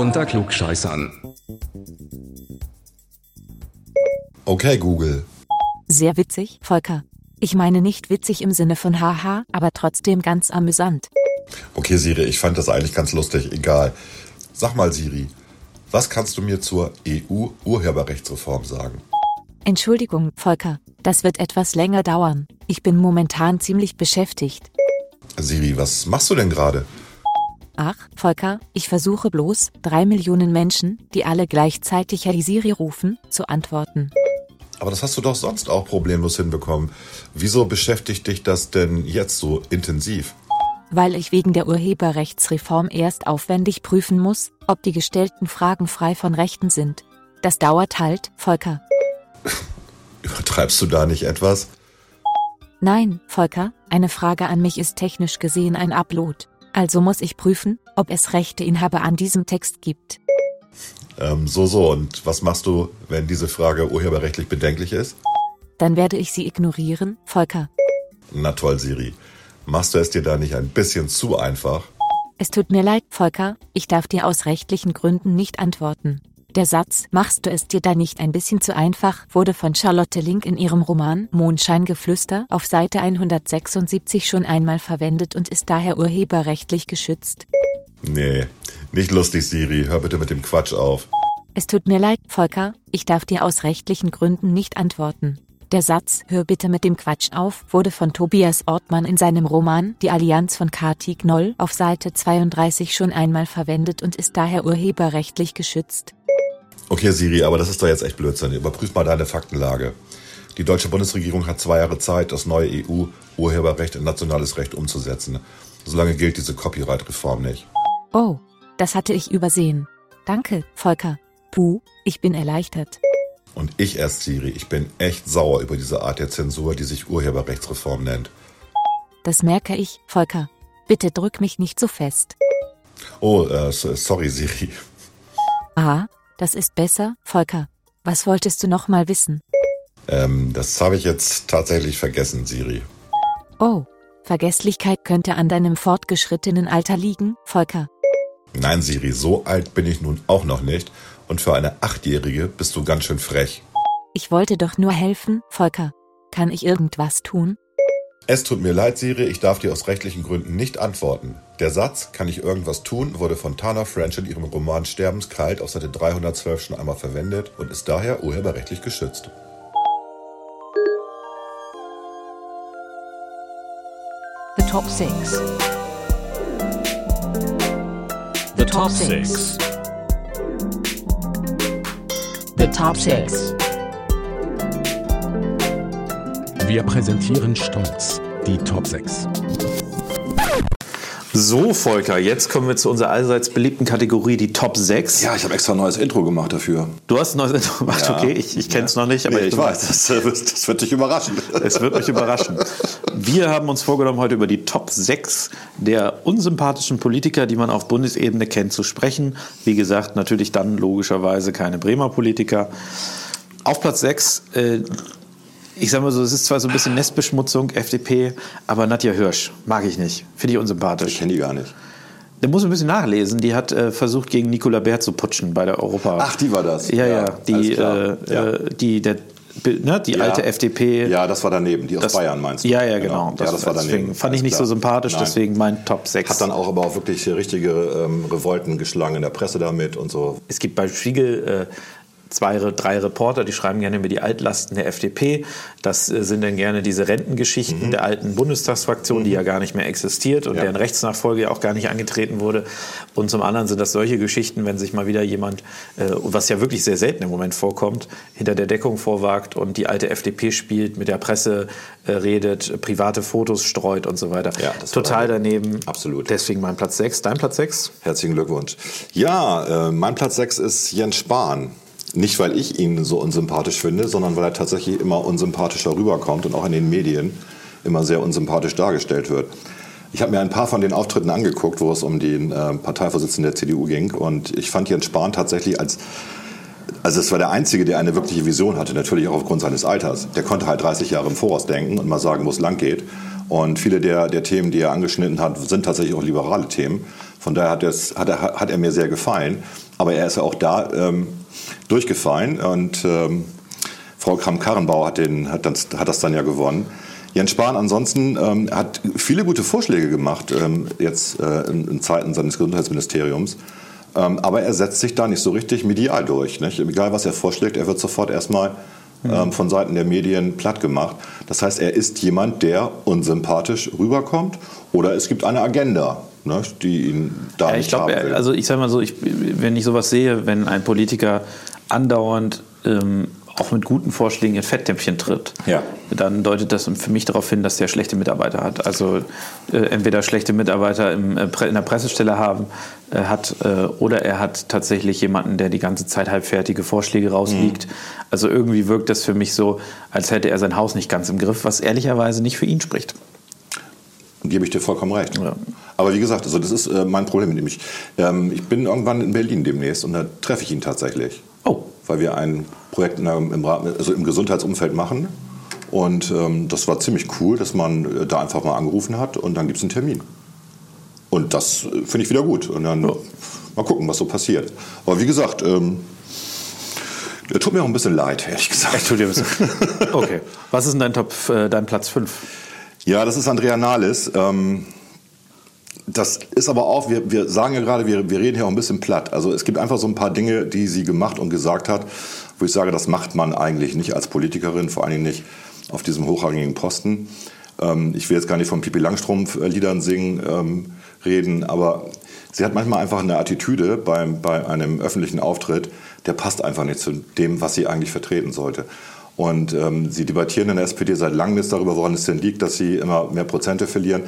Unter Klugscheißern. Okay, Google. Sehr witzig, Volker. Ich meine nicht witzig im Sinne von haha, aber trotzdem ganz amüsant. Okay, Siri, ich fand das eigentlich ganz lustig. Egal. Sag mal, Siri, was kannst du mir zur EU-Urheberrechtsreform sagen? Entschuldigung, Volker, das wird etwas länger dauern. Ich bin momentan ziemlich beschäftigt. Siri, was machst du denn gerade? Ach, Volker, ich versuche bloß, drei Millionen Menschen, die alle gleichzeitig Hey Siri rufen, zu antworten. Aber das hast du doch sonst auch problemlos hinbekommen. Wieso beschäftigt dich das denn jetzt so intensiv? Weil ich wegen der Urheberrechtsreform erst aufwendig prüfen muss, ob die gestellten Fragen frei von Rechten sind. Das dauert halt, Volker. *laughs* Übertreibst du da nicht etwas? Nein, Volker, eine Frage an mich ist technisch gesehen ein Upload. Also muss ich prüfen, ob es Rechteinhaber an diesem Text gibt. Ähm, so, so. Und was machst du, wenn diese Frage urheberrechtlich bedenklich ist? Dann werde ich sie ignorieren, Volker. Na toll, Siri. Machst du es dir da nicht ein bisschen zu einfach? Es tut mir leid, Volker, ich darf dir aus rechtlichen Gründen nicht antworten. Der Satz, machst du es dir da nicht ein bisschen zu einfach, wurde von Charlotte Link in ihrem Roman Mondscheingeflüster auf Seite 176 schon einmal verwendet und ist daher urheberrechtlich geschützt. Nee, nicht lustig, Siri. Hör bitte mit dem Quatsch auf. Es tut mir leid, Volker, ich darf dir aus rechtlichen Gründen nicht antworten. Der Satz, hör bitte mit dem Quatsch auf, wurde von Tobias Ortmann in seinem Roman Die Allianz von Kati Knoll auf Seite 32 schon einmal verwendet und ist daher urheberrechtlich geschützt. Okay, Siri, aber das ist doch jetzt echt Blödsinn. Überprüf mal deine Faktenlage. Die deutsche Bundesregierung hat zwei Jahre Zeit, das neue EU-Urheberrecht in nationales Recht umzusetzen. Solange gilt diese Copyright-Reform nicht. Oh, das hatte ich übersehen. Danke, Volker. Puh, ich bin erleichtert. Und ich erst, Siri, ich bin echt sauer über diese Art der Zensur, die sich Urheberrechtsreform nennt. Das merke ich, Volker. Bitte drück mich nicht so fest. Oh, äh, so- sorry, Siri. Ah, das ist besser, Volker. Was wolltest du noch mal wissen? Ähm, das habe ich jetzt tatsächlich vergessen, Siri. Oh, Vergesslichkeit könnte an deinem fortgeschrittenen Alter liegen, Volker. Nein, Siri, so alt bin ich nun auch noch nicht. Und für eine Achtjährige bist du ganz schön frech. Ich wollte doch nur helfen, Volker. Kann ich irgendwas tun? Es tut mir leid, Siri, ich darf dir aus rechtlichen Gründen nicht antworten. Der Satz, kann ich irgendwas tun, wurde von Tana French in ihrem Roman Sterbenskalt auf Seite 312 schon einmal verwendet und ist daher urheberrechtlich geschützt. The Top 6 The Top 6. The Top 6. Wir präsentieren stolz die Top 6. So, Volker, jetzt kommen wir zu unserer allseits beliebten Kategorie, die Top 6. Ja, ich habe extra ein neues Intro gemacht dafür. Du hast ein neues Intro gemacht, Ja. okay, ich, ich kenne es noch nicht, aber nee, ich bin- weiß, *laughs* das, das wird dich überraschen. Es wird mich überraschen. Wir haben uns vorgenommen, heute über die Top 6 der unsympathischen Politiker, die man auf Bundesebene kennt, zu sprechen. Wie gesagt, natürlich dann logischerweise keine Bremer Politiker. Auf Platz 6, äh, ich sage mal so, es ist zwar so ein bisschen Nestbeschmutzung, FDP, aber Nadja Hirsch mag ich nicht. Finde ich Ich unsympathisch. kenne die gar nicht. Da muss man ein bisschen nachlesen. Die hat äh, versucht, gegen Nicola Bär zu putschen bei der Europa. Ach, die war das. Ja, ja, Ja, die, äh, Ja. äh, die, der, ne, die Ja. alte FDP. Ja, das war daneben, die aus Das- Bayern meinst du? Ja, ja, genau. ja, das war daneben. fand ich nicht so klar. sympathisch, Nein. deswegen mein Top 6. Hat dann auch aber auch wirklich richtige ähm, Revolten geschlagen in der Presse damit und so. es gibt bei Spiegel äh, zwei, drei Reporter, die schreiben gerne über die Altlasten der FDP. Das äh, sind dann gerne diese Rentengeschichten der alten Bundestagsfraktion, die ja gar nicht mehr existiert und Ja. deren Rechtsnachfolge ja auch gar nicht angetreten wurde. Und zum anderen sind das solche Geschichten, wenn sich mal wieder jemand, äh, was ja wirklich sehr selten im Moment vorkommt, hinter der Deckung vorwagt und die alte FDP spielt, mit der Presse äh, redet, private Fotos streut und so weiter. Ja, Total daneben. daneben. Absolut. Deswegen mein Platz 6. Dein Platz 6? Herzlichen Glückwunsch. Ja, äh, mein Platz 6 ist Jens Spahn. Nicht, weil ich ihn so unsympathisch finde, sondern weil er tatsächlich immer unsympathischer rüberkommt und auch in den Medien immer sehr unsympathisch dargestellt wird. Ich habe mir ein paar von den Auftritten angeguckt, wo es um den äh, Parteivorsitzenden der CDU ging. Und ich fand Jens Spahn tatsächlich als also es war der Einzige, der eine wirkliche Vision hatte, natürlich auch aufgrund seines Alters. Der konnte halt 30 Jahre im Voraus denken und mal sagen, wo es lang geht. Und viele der, der Themen, die er angeschnitten hat, sind tatsächlich auch liberale Themen. Von daher hat, hat, er, hat er mir sehr gefallen. Aber er ist ja auch da ähm, durchgefallen. Und ähm, Frau Kramp-Karrenbauer hat, den- hat, das, hat das dann ja gewonnen. Jens Spahn ansonsten ähm, hat viele gute Vorschläge gemacht, ähm, jetzt äh, in, in Zeiten seines Gesundheitsministeriums. Ähm, aber er setzt sich da nicht so richtig medial durch. Nicht? Egal, was er vorschlägt, er wird sofort erstmal ähm, von Seiten der Medien platt gemacht. Das heißt, er ist jemand, der unsympathisch rüberkommt oder es gibt eine Agenda, ne, die ihn da Ja, nicht ich glaube, haben will. also ich sage mal so, ich, wenn ich sowas sehe, wenn ein Politiker andauernd ähm, auch mit guten Vorschlägen in Fettnäpfchen tritt, Ja. dann deutet das für mich darauf hin, dass der schlechte Mitarbeiter hat. Also äh, entweder schlechte Mitarbeiter im, äh, in der Pressestelle haben äh, hat äh, oder er hat tatsächlich jemanden, der die ganze Zeit halbfertige Vorschläge rausliegt. Also irgendwie wirkt das für mich so, als hätte er sein Haus nicht ganz im Griff, was ehrlicherweise nicht für ihn spricht. Gebe ich dir vollkommen recht. Ja. Aber wie gesagt, also das ist äh, mein Problem mit ihm. Ich, ähm, ich bin irgendwann in Berlin demnächst und da treffe ich ihn tatsächlich. Oh. Weil wir ein Projekt in einem, im, also im Gesundheitsumfeld machen. Und ähm, das war ziemlich cool, dass man äh, da einfach mal angerufen hat und dann gibt es einen Termin. Und das äh, finde ich wieder gut. Und dann mal gucken, was so passiert. Aber wie gesagt, ähm, er tut mir auch ein bisschen leid, ehrlich gesagt. Tut dir ein bisschen. *laughs* Okay. Was ist denn dein Top, äh, dein Platz 5? Ja, das ist Andrea Nahles. Ähm, das ist aber auch, wir, wir sagen ja gerade, wir, wir reden hier auch ein bisschen platt. Also es gibt einfach so ein paar Dinge, die sie gemacht und gesagt hat, wo ich sage, das macht man eigentlich nicht als Politikerin, vor allen Dingen nicht auf diesem hochrangigen Posten. Ähm, ich will jetzt gar nicht von Pipi Langstrumpf-Liedern singen, ähm, reden, aber sie hat manchmal einfach eine Attitüde beim, bei einem öffentlichen Auftritt, der passt einfach nicht zu dem, was sie eigentlich vertreten sollte. Und ähm, sie debattieren in der SPD seit langem jetzt darüber, woran es denn liegt, dass sie immer mehr Prozente verlieren.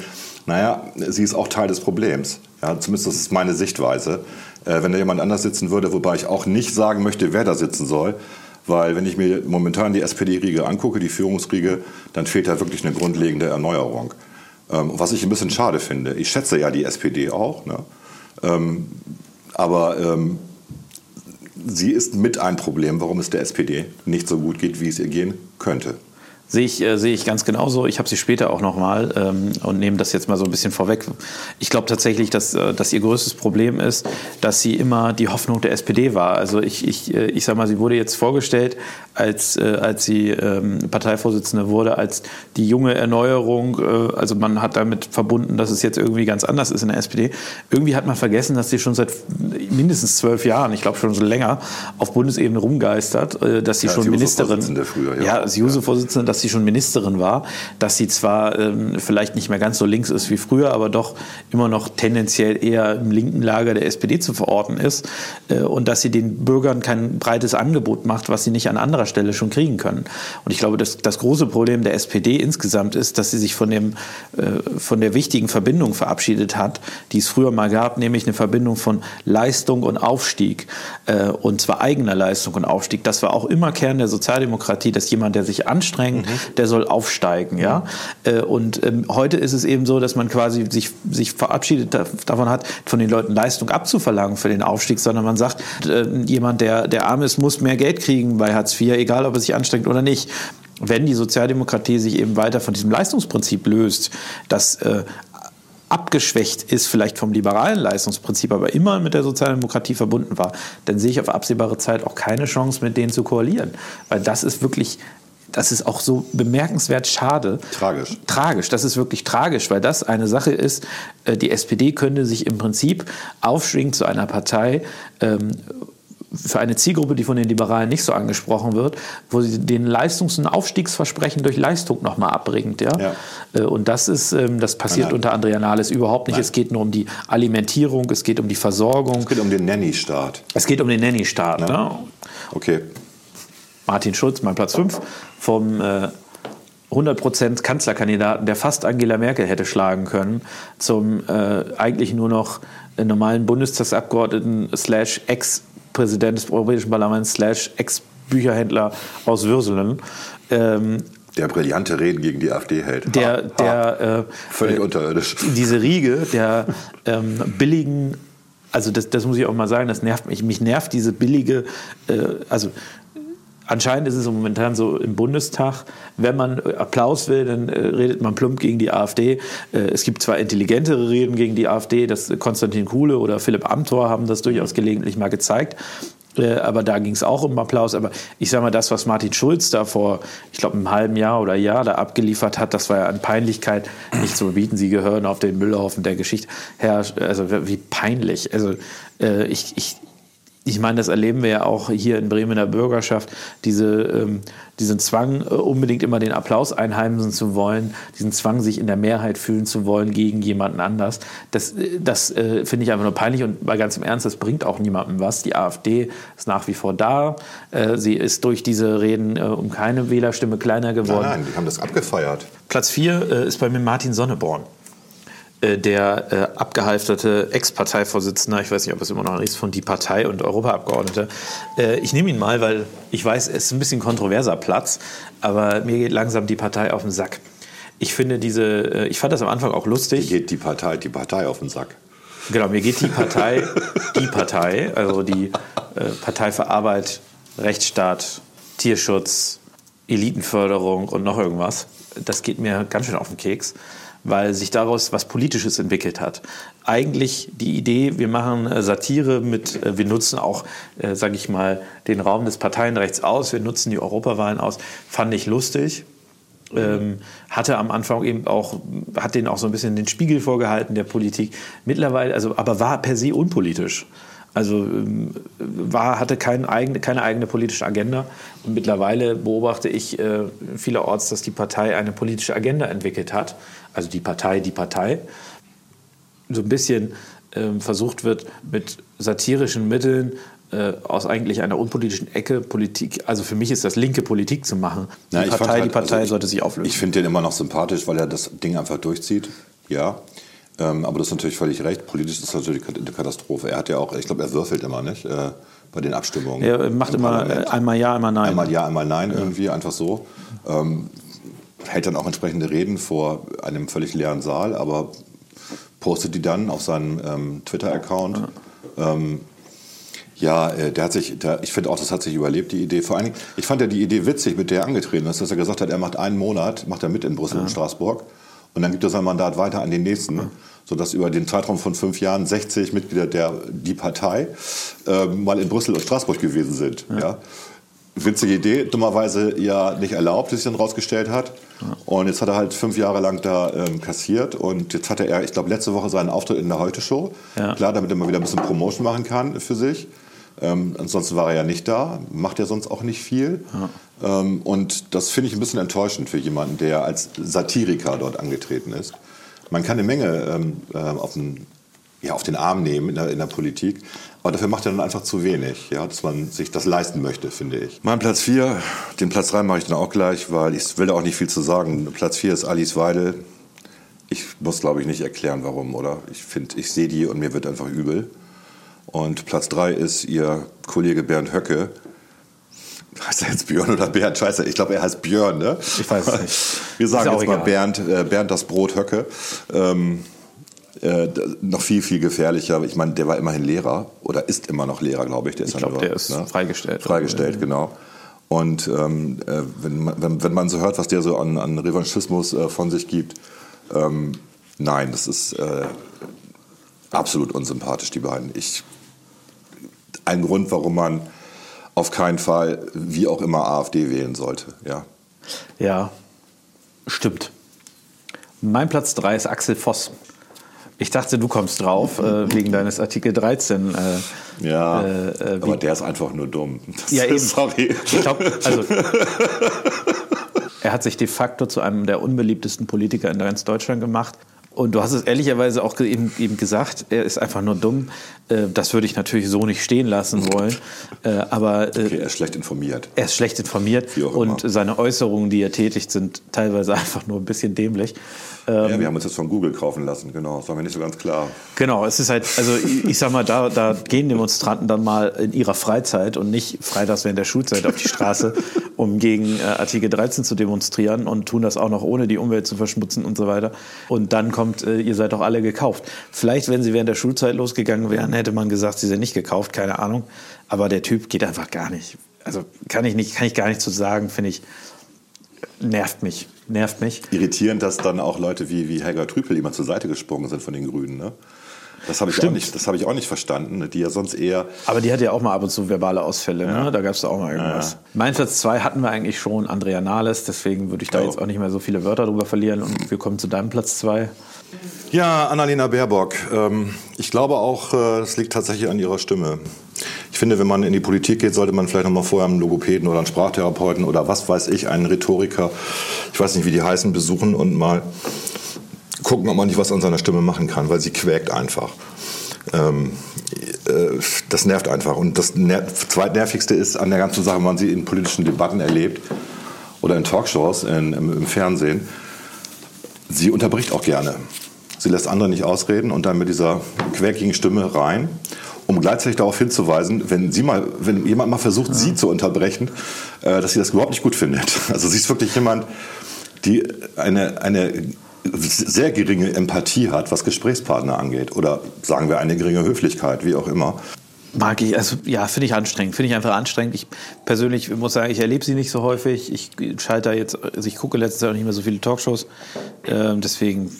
Naja, sie ist auch Teil des Problems. Ja, zumindest das ist meine Sichtweise. Äh, wenn da jemand anders sitzen würde, wobei ich auch nicht sagen möchte, wer da sitzen soll, weil wenn ich mir momentan die SPD-Riege angucke, die Führungsriege, dann fehlt da wirklich eine grundlegende Erneuerung. Ähm, was ich ein bisschen schade finde. Ich schätze ja die SPD auch, ne? ähm, aber ähm, sie ist mit ein Problem, warum es der SPD nicht so gut geht, wie es ihr gehen könnte. Sehe ich, äh, sehe ich ganz genauso. Ich habe sie später auch nochmal ähm, und nehme das jetzt mal so ein bisschen vorweg. Ich glaube tatsächlich, dass, äh, dass ihr größtes Problem ist, dass sie immer die Hoffnung der SPD war. Also ich, ich, äh, ich sage mal, sie wurde jetzt vorgestellt, als, äh, als sie ähm, Parteivorsitzende wurde, als die junge Erneuerung. Äh, also man hat damit verbunden, dass es jetzt irgendwie ganz anders ist in der SPD. Irgendwie hat man vergessen, dass sie schon seit mindestens zwölf Jahren, ich glaube schon so länger, auf Bundesebene rumgeistert, äh, dass sie Ja, schon Ministerin, früher, ja. ja, als Juso-Vorsitzende, dass sie schon Ministerin war, dass sie zwar ähm, vielleicht nicht mehr ganz so links ist wie früher, aber doch immer noch tendenziell eher im linken Lager der SPD zu verorten ist äh, und dass sie den Bürgern kein breites Angebot macht, was sie nicht an anderer Stelle schon kriegen können. Und ich glaube, das, das große Problem der SPD insgesamt ist, dass sie sich von, dem, äh, von der wichtigen Verbindung verabschiedet hat, die es früher mal gab, nämlich eine Verbindung von Leistung und Aufstieg äh, und zwar eigener Leistung und Aufstieg. Das war auch immer Kern der Sozialdemokratie, dass jemand, der sich anstrengt, der soll aufsteigen. Ja? Äh, Und ähm, heute ist es eben so, dass man quasi sich, sich verabschiedet da- davon hat, von den Leuten Leistung abzuverlangen für den Aufstieg, sondern man sagt, äh, jemand, der, der arm ist, muss mehr Geld kriegen bei Hartz IV, egal ob er sich anstrengt oder nicht. Wenn die Sozialdemokratie sich eben weiter von diesem Leistungsprinzip löst, das äh, abgeschwächt ist, vielleicht vom liberalen Leistungsprinzip, aber immer mit der Sozialdemokratie verbunden war, dann sehe ich auf absehbare Zeit auch keine Chance, mit denen zu koalieren. Weil das ist wirklich, das ist auch so bemerkenswert schade. Tragisch. Tragisch, das ist wirklich tragisch, weil das eine Sache ist, äh, die SPD könnte sich im Prinzip aufschwingen zu einer Partei, ähm, für eine Zielgruppe, die von den Liberalen nicht so angesprochen wird, wo sie den Leistungs- und Aufstiegsversprechen durch Leistung nochmal abbringt. Ja? Ja. Äh, Und das ist, ähm, das passiert Nein, nein. unter Andrea Nahles überhaupt nicht. Nein. Es geht nur um die Alimentierung, es geht um die Versorgung, Es geht um den Nanny-Staat. es geht um den Nanny-Staat. Ne? Okay. Martin Schulz, mein Platz 5, vom äh, 100% Kanzlerkandidaten, der fast Angela Merkel hätte schlagen können, zum äh, eigentlich nur noch normalen Bundestagsabgeordneten slash Ex-Präsident des Europäischen Parlaments slash Ex-Bücherhändler aus Würselen. Ähm, Der brillante Reden gegen die AfD hält. der, ha. der äh, Völlig unterirdisch. *laughs* diese Riege der ähm, billigen, also das, das muss ich auch mal sagen, das nervt mich. Mich nervt diese billige, äh, also anscheinend ist es momentan so im Bundestag, wenn man Applaus will, dann äh, redet man plump gegen die AfD. Äh, es gibt zwar intelligentere Reden gegen die AfD, das Konstantin Kuhle oder Philipp Amthor haben das durchaus gelegentlich mal gezeigt. Äh, Aber da ging es auch um Applaus. Aber ich sage mal, das, was Martin Schulz da vor, ich glaube, einem halben Jahr oder Jahr da abgeliefert hat, das war ja an Peinlichkeit nicht zu überbieten. Sie gehören auf den Müllhaufen der Geschichte. Herr, also wie peinlich. Also äh, ich, ich, ich meine, das erleben wir ja auch hier in Bremen in der Bürgerschaft, diese, ähm, diesen Zwang, äh, unbedingt immer den Applaus einheimsen zu wollen, diesen Zwang, sich in der Mehrheit fühlen zu wollen gegen jemanden anders. Das, äh, das äh, finde ich einfach nur peinlich und bei ganz im Ernst, das bringt auch niemandem was. Die AfD ist nach wie vor da. Äh, sie ist durch diese Reden äh, um keine Wählerstimme kleiner Nein, geworden. nein, die haben das abgefeiert. Platz 4 äh, ist bei mir Martin Sonneborn. Äh, der äh, abgehalfterte Ex-Parteivorsitzender, ich weiß nicht, ob es immer noch ist, von Die Partei und Europaabgeordnete. Äh, ich nehme ihn mal, weil ich weiß, es ist ein bisschen kontroverser Platz, aber mir geht langsam die Partei auf den Sack. Ich finde diese, äh, ich fand das am Anfang auch lustig. geht die Partei, die Partei auf den Sack? Genau, mir geht die Partei, die Partei, also die äh, Partei für Arbeit, Rechtsstaat, Tierschutz, Elitenförderung und noch irgendwas. Das geht mir ganz schön auf den Keks, weil sich daraus was Politisches entwickelt hat. Eigentlich die Idee, wir machen äh, Satire mit, äh, wir nutzen auch, äh, sage ich mal, den Raum des Parteienrechts aus, wir nutzen die Europawahlen aus, fand ich lustig ähm, hatte am Anfang eben auch, hat denen auch so ein bisschen den Spiegel vorgehalten der Politik. Mittlerweile, also, aber war per se unpolitisch. Also ähm, war, hatte kein eigene, keine eigene politische Agenda. Und mittlerweile beobachte ich äh, vielerorts, dass die Partei eine politische Agenda entwickelt hat. Also die Partei, die Partei. So ein bisschen ähm, versucht wird, mit satirischen Mitteln äh, aus eigentlich einer unpolitischen Ecke Politik, also für mich ist das linke Politik zu machen. Die Na, Partei, halt- die Partei also sollte sich auflösen. Ich finde den immer noch sympathisch, weil er das Ding einfach durchzieht. Ja. Ähm, aber das ist natürlich völlig recht. Politisch ist das natürlich eine Katastrophe. Er hat ja auch, ich glaube, er würfelt immer, nicht? Äh, bei den Abstimmungen. er macht im immer Parlament. äh, einmal ja, einmal nein. Einmal ja, einmal nein, irgendwie einfach so. Ähm, hält dann auch entsprechende Reden vor einem völlig leeren Saal, aber postet die dann auf seinem ähm, Twitter-Account. Ähm, Ja, äh, der hat sich, der, ich finde auch, das hat sich überlebt, die Idee. Vor allen Dingen, ich fand ja die Idee witzig, mit der er angetreten ist, dass er gesagt hat, er macht einen Monat, macht er mit in Brüssel und Straßburg und dann gibt er sein Mandat weiter an den nächsten, sodass über den Zeitraum von fünf Jahren 60 Mitglieder der die Partei äh, mal in Brüssel und Straßburg gewesen sind. Ja. Witzige Idee, dummerweise ja nicht erlaubt, wie sich dann rausgestellt hat. Und jetzt hat er halt fünf Jahre lang da ähm, kassiert und jetzt hatte er, ich glaube, letzte Woche seinen Auftritt in der Heute-Show. Ja. Klar, damit er mal wieder ein bisschen Promotion machen kann für sich. Ähm, ansonsten war er ja nicht da, macht ja sonst auch nicht viel. Ähm, und das finde ich ein bisschen enttäuschend für jemanden, der als Satiriker dort angetreten ist. Man kann eine Menge ähm, äh, auf, den, ja, auf den Arm nehmen in der, in der Politik, aber dafür macht er dann einfach zu wenig, ja, dass man sich das leisten möchte, finde ich. Mein Platz 4, den Platz 3 mache ich dann auch gleich, weil ich will da auch nicht viel zu sagen. Platz 4 ist Alice Weidel. Ich muss, glaube ich, nicht erklären, warum, oder? Ich finde, ich sehe die und mir wird einfach übel. Und Platz 3 ist ihr Kollege Bernd Höcke. Heißt er jetzt Björn oder Bernd? Scheiße, ich glaube, er heißt Björn, ne? Ich weiß es nicht. Wir sagen jetzt mal egal. Bernd, äh, Bernd das Brot Höcke. Ähm, äh, noch viel, viel gefährlicher. Ich meine, der war immerhin Lehrer oder ist immer noch Lehrer, glaube ich. Der ist Ich glaube, der ist freigestellt. Freigestellt, genau. Und ähm, äh, wenn, man, wenn, wenn man so hört, was der so an, an Revanchismus äh, von sich gibt, ähm, nein, das ist äh, absolut unsympathisch, die beiden. Ich, ein Grund, warum man auf keinen Fall, wie auch immer, AfD wählen sollte. Ja. Ja, stimmt. Mein Platz 3 ist Axel Voss. Ich dachte, du kommst drauf, äh, wegen deines Artikel 13. Äh, Ja, Äh, äh, aber der ist einfach nur dumm. Das *laughs* Ja, ist- eben. Sorry. Ich glaube, also er hat sich de facto zu einem der unbeliebtesten Politiker in ganz Deutschland gemacht. Und du hast es ehrlicherweise auch eben, eben gesagt, er ist einfach nur dumm. Äh, Das würde ich natürlich so nicht stehen lassen wollen. Äh, Aber Okay, er ist schlecht informiert. er ist schlecht informiert und seine Äußerungen, die er tätigt, sind teilweise *laughs* einfach nur ein bisschen dämlich. Ähm, ja, wir haben uns jetzt von Google kaufen lassen, genau. Das war mir nicht so ganz klar. Genau, es ist halt, also ich, sag mal, da, da gehen Demonstranten dann mal in ihrer Freizeit und nicht freitags während der Schulzeit auf die Straße, *laughs* um gegen äh, Artikel 13 zu demonstrieren und tun das auch noch ohne die Umwelt zu verschmutzen und so weiter. Und dann kommt, äh, ihr seid doch alle gekauft. Vielleicht, wenn sie während der Schulzeit losgegangen wären, hätte man gesagt, sie sind nicht gekauft, keine Ahnung. Aber der Typ geht einfach gar nicht. Also kann ich nicht, kann ich gar nicht zu sagen, finde ich, nervt mich, nervt mich. Irritierend, dass dann auch Leute wie, wie Helga Trüpel immer zur Seite gesprungen sind von den Grünen. Ne? Das habe ich, auch nicht- das habe ich auch nicht verstanden, die ja sonst eher Aber die hat ja auch mal ab und zu verbale Ausfälle, ne? Da gab es auch mal irgendwas. Mein Platz zwei hatten wir eigentlich schon, Andrea Nahles, deswegen würde ich da Oh. jetzt auch nicht mehr so viele Wörter drüber verlieren. Und wir kommen zu deinem Platz zwei. Ja, Annalena Baerbock. Ähm, ich glaube auch, äh, es liegt tatsächlich an ihrer Stimme. Ich finde, wenn man in die Politik geht, sollte man vielleicht noch mal vorher einen Logopäden oder einen Sprachtherapeuten oder was weiß ich, einen Rhetoriker, ich weiß nicht, wie die heißen, besuchen und mal gucken, ob man nicht was an seiner Stimme machen kann, weil sie quäkt einfach. Ähm, äh, das nervt einfach. Und das ner zweitnervigste ist an der ganzen Sache, wenn man sie in politischen Debatten erlebt oder in Talkshows in, im, im Fernsehen, sie unterbricht auch gerne. Sie lässt andere nicht ausreden und dann mit dieser quäkigen Stimme rein, um gleichzeitig darauf hinzuweisen, wenn sie mal, wenn jemand mal versucht, sie zu unterbrechen, äh, dass sie das überhaupt nicht gut findet. *laughs* Also sie ist wirklich jemand, die eine, eine sehr geringe Empathie hat, was Gesprächspartner angeht. Oder sagen wir eine geringe Höflichkeit, wie auch immer. Mag ich, also ja, finde ich anstrengend. Finde ich einfach anstrengend. Ich persönlich muss sagen, ich erlebe sie nicht so häufig. Ich schalte da jetzt, also ich gucke letztes Jahr auch nicht mehr so viele Talkshows. Ähm, deswegen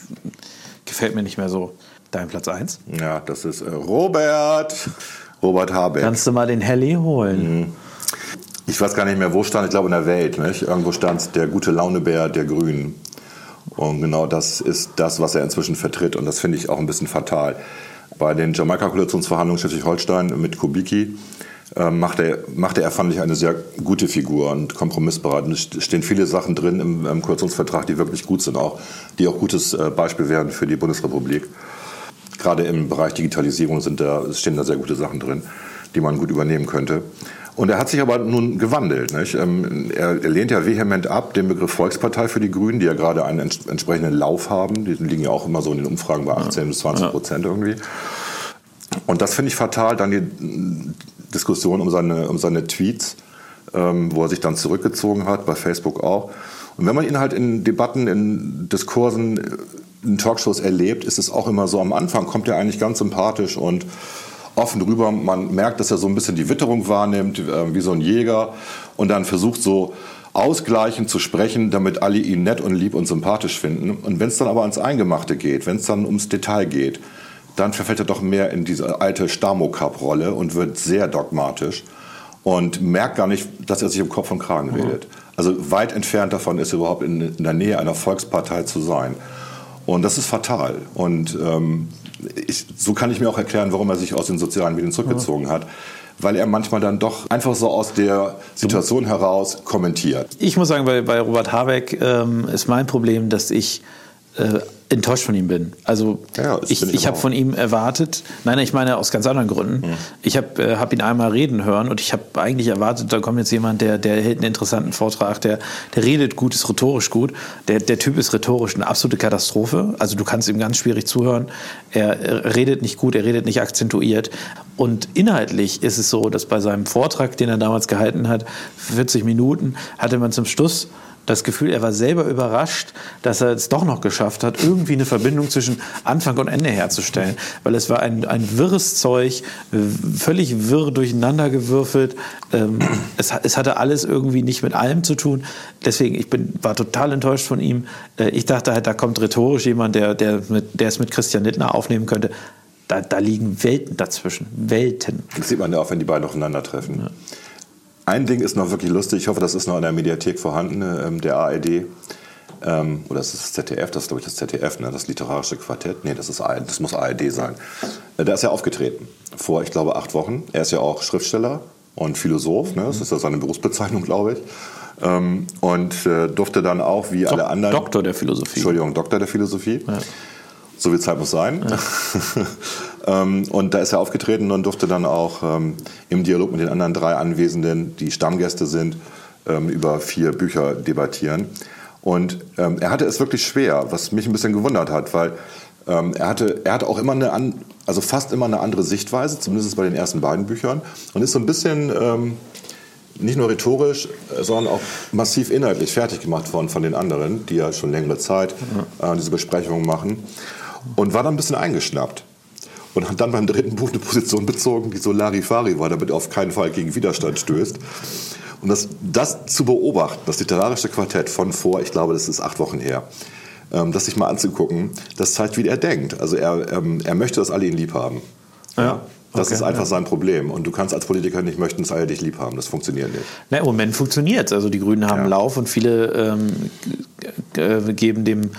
gefällt mir nicht mehr so dein Platz eins. Ja, das ist äh, Robert. Robert Habeck. Kannst du mal den Helly holen? Ich weiß gar nicht mehr, wo stand, ich glaube in der Welt. Nicht? Irgendwo stand der gute Launebär der Grünen. Und genau das ist das, was er inzwischen vertritt. Und das finde ich auch ein bisschen fatal. Bei den Jamaika-Koalitionsverhandlungen Schleswig-Holstein mit Kubicki äh, machte, machte er, fand ich, eine sehr gute Figur und kompromissbereit. Und es stehen viele Sachen drin im, im Koalitionsvertrag, die wirklich gut sind, auch, die auch gutes äh, Beispiel wären für die Bundesrepublik. Gerade im Bereich Digitalisierung sind da, stehen da sehr gute Sachen drin, die man gut übernehmen könnte. Und er hat sich aber nun gewandelt. Ähm, Er, er lehnt ja vehement ab den Begriff Volkspartei für die Grünen, die ja gerade einen ents entsprechenden Lauf haben. Die liegen ja auch immer so in den Umfragen bei 18 bis 20 Prozent irgendwie. Und das finde ich fatal. Dann die Diskussion um seine, um seine Tweets, ähm, wo er sich dann zurückgezogen hat, bei Facebook auch. Und wenn man ihn halt in Debatten, in Diskursen, in Talkshows erlebt, ist es auch immer so, am Anfang kommt er eigentlich ganz sympathisch und offen rüber. Man merkt, dass er so ein bisschen die Witterung wahrnimmt, äh, wie so ein Jäger und dann versucht so ausgleichend zu sprechen, damit alle ihn nett und lieb und sympathisch finden. Und wenn es dann aber ans Eingemachte geht, wenn es dann ums Detail geht, dann verfällt er doch mehr in diese alte Stamokap-Rolle und wird sehr dogmatisch und merkt gar nicht, dass er sich im Kopf und Kragen redet. Also weit entfernt davon ist überhaupt in, in der Nähe einer Volkspartei zu sein. Und das ist fatal. Und ähm, ich, so kann ich mir auch erklären, warum er sich aus den sozialen Medien zurückgezogen hat. Weil er manchmal dann doch einfach so aus der Situation heraus kommentiert. Ich muss sagen, bei, bei Robert Habeck ähm, ist mein Problem, dass ich äh, enttäuscht von ihm bin. Also Ja, ich, ich ich habe von ihm erwartet, nein, ich meine aus ganz anderen Gründen. Ich habe äh, hab ihn einmal reden hören und ich habe eigentlich erwartet, da kommt jetzt jemand, der, der hält einen interessanten Vortrag, der, der redet gut, ist rhetorisch gut. Der, der Typ ist rhetorisch eine absolute Katastrophe. Also du kannst ihm ganz schwierig zuhören. Er, er redet nicht gut, er redet nicht akzentuiert. Und inhaltlich ist es so, dass bei seinem Vortrag, den er damals gehalten hat, 40 Minuten, hatte man zum Schluss das Gefühl, er war selber überrascht, dass er es doch noch geschafft hat, irgendwie eine Verbindung zwischen Anfang und Ende herzustellen. Weil es war ein, ein wirres Zeug, äh, völlig wirr durcheinandergewürfelt. Ähm, *clears throat* es, es hatte alles irgendwie nicht mit allem zu tun. Deswegen, ich bin, war total enttäuscht von ihm. Äh, ich dachte halt, da kommt rhetorisch jemand, der, der, mit, der es mit Christian Littner aufnehmen könnte. Da, da liegen Welten dazwischen. Welten. Das sieht man ja auch, wenn die beiden aufeinandertreffen. Ein Ding ist noch wirklich lustig, ich hoffe, das ist noch in der Mediathek vorhanden, ähm, der ARD. Ähm, oder das ist das ZDF, das ist glaube ich das ZDF, ne? das literarische Quartett. Nee, das, ist das muss ARD sein. Äh, da ist er aufgetreten, vor, ich glaube, acht Wochen. Er ist ja auch Schriftsteller und Philosoph, ne? das ist ja seine Berufsbezeichnung, glaube ich. Ähm, und äh, durfte dann auch, wie alle anderen... Doktor der Philosophie. Entschuldigung, Doktor der Philosophie. So viel Zeit muss sein. *laughs* ähm, und da ist er aufgetreten und durfte dann auch ähm, im Dialog mit den anderen drei Anwesenden, die Stammgäste sind, ähm, über vier Bücher debattieren. Und er hatte es wirklich schwer, was mich ein bisschen gewundert hat, weil er, hatte, er hatte auch immer eine, also fast immer eine andere Sichtweise, zumindest bei den ersten beiden Büchern, und ist so ein bisschen nicht nur rhetorisch, sondern auch massiv inhaltlich fertig gemacht worden von den anderen, die ja schon längere Zeit äh, diese Besprechungen machen. Und war dann ein bisschen eingeschnappt. Und hat dann beim dritten Buch eine Position bezogen, die so Larifari war, damit er auf keinen Fall gegen Widerstand stößt. Und das, das zu beobachten, das literarische Quartett von vor, ich glaube, das ist acht Wochen her, ähm, das sich mal anzugucken, das zeigt, wie er denkt. Also er, ähm, er möchte, dass alle ihn lieb haben. Ja. Das Okay, ist einfach ja. sein Problem. Und du kannst als Politiker nicht möchten, dass alle dich lieb haben. Das funktioniert nicht. Na, Im Moment funktioniert Also die Grünen haben Ja. Lauf und viele ähm, äh, geben dem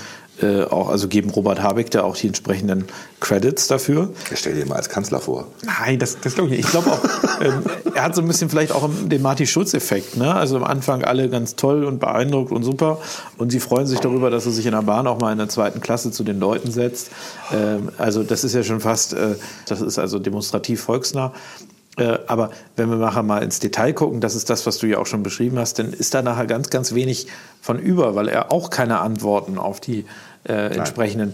äh, auch, also geben Robert Habeck da auch die entsprechenden Credits dafür. Ich stell dir mal als Kanzler vor. Nein, das, das glaube ich nicht. Ich glaube auch, *laughs* ähm, er hat so ein bisschen vielleicht auch den Martin-Schulz-Effekt. Ne? Also am Anfang alle ganz toll und beeindruckt und super. Und sie freuen sich darüber, dass er sich in der Bahn auch mal in der zweiten Klasse zu den Leuten setzt. Ähm, also das ist ja schon fast, äh, das ist also demonstrativ volksnah. Äh, aber wenn wir nachher mal ins Detail gucken, das ist das, was du ja auch schon beschrieben hast, dann ist da nachher ganz, ganz wenig von über, weil er auch keine Antworten auf die äh, entsprechenden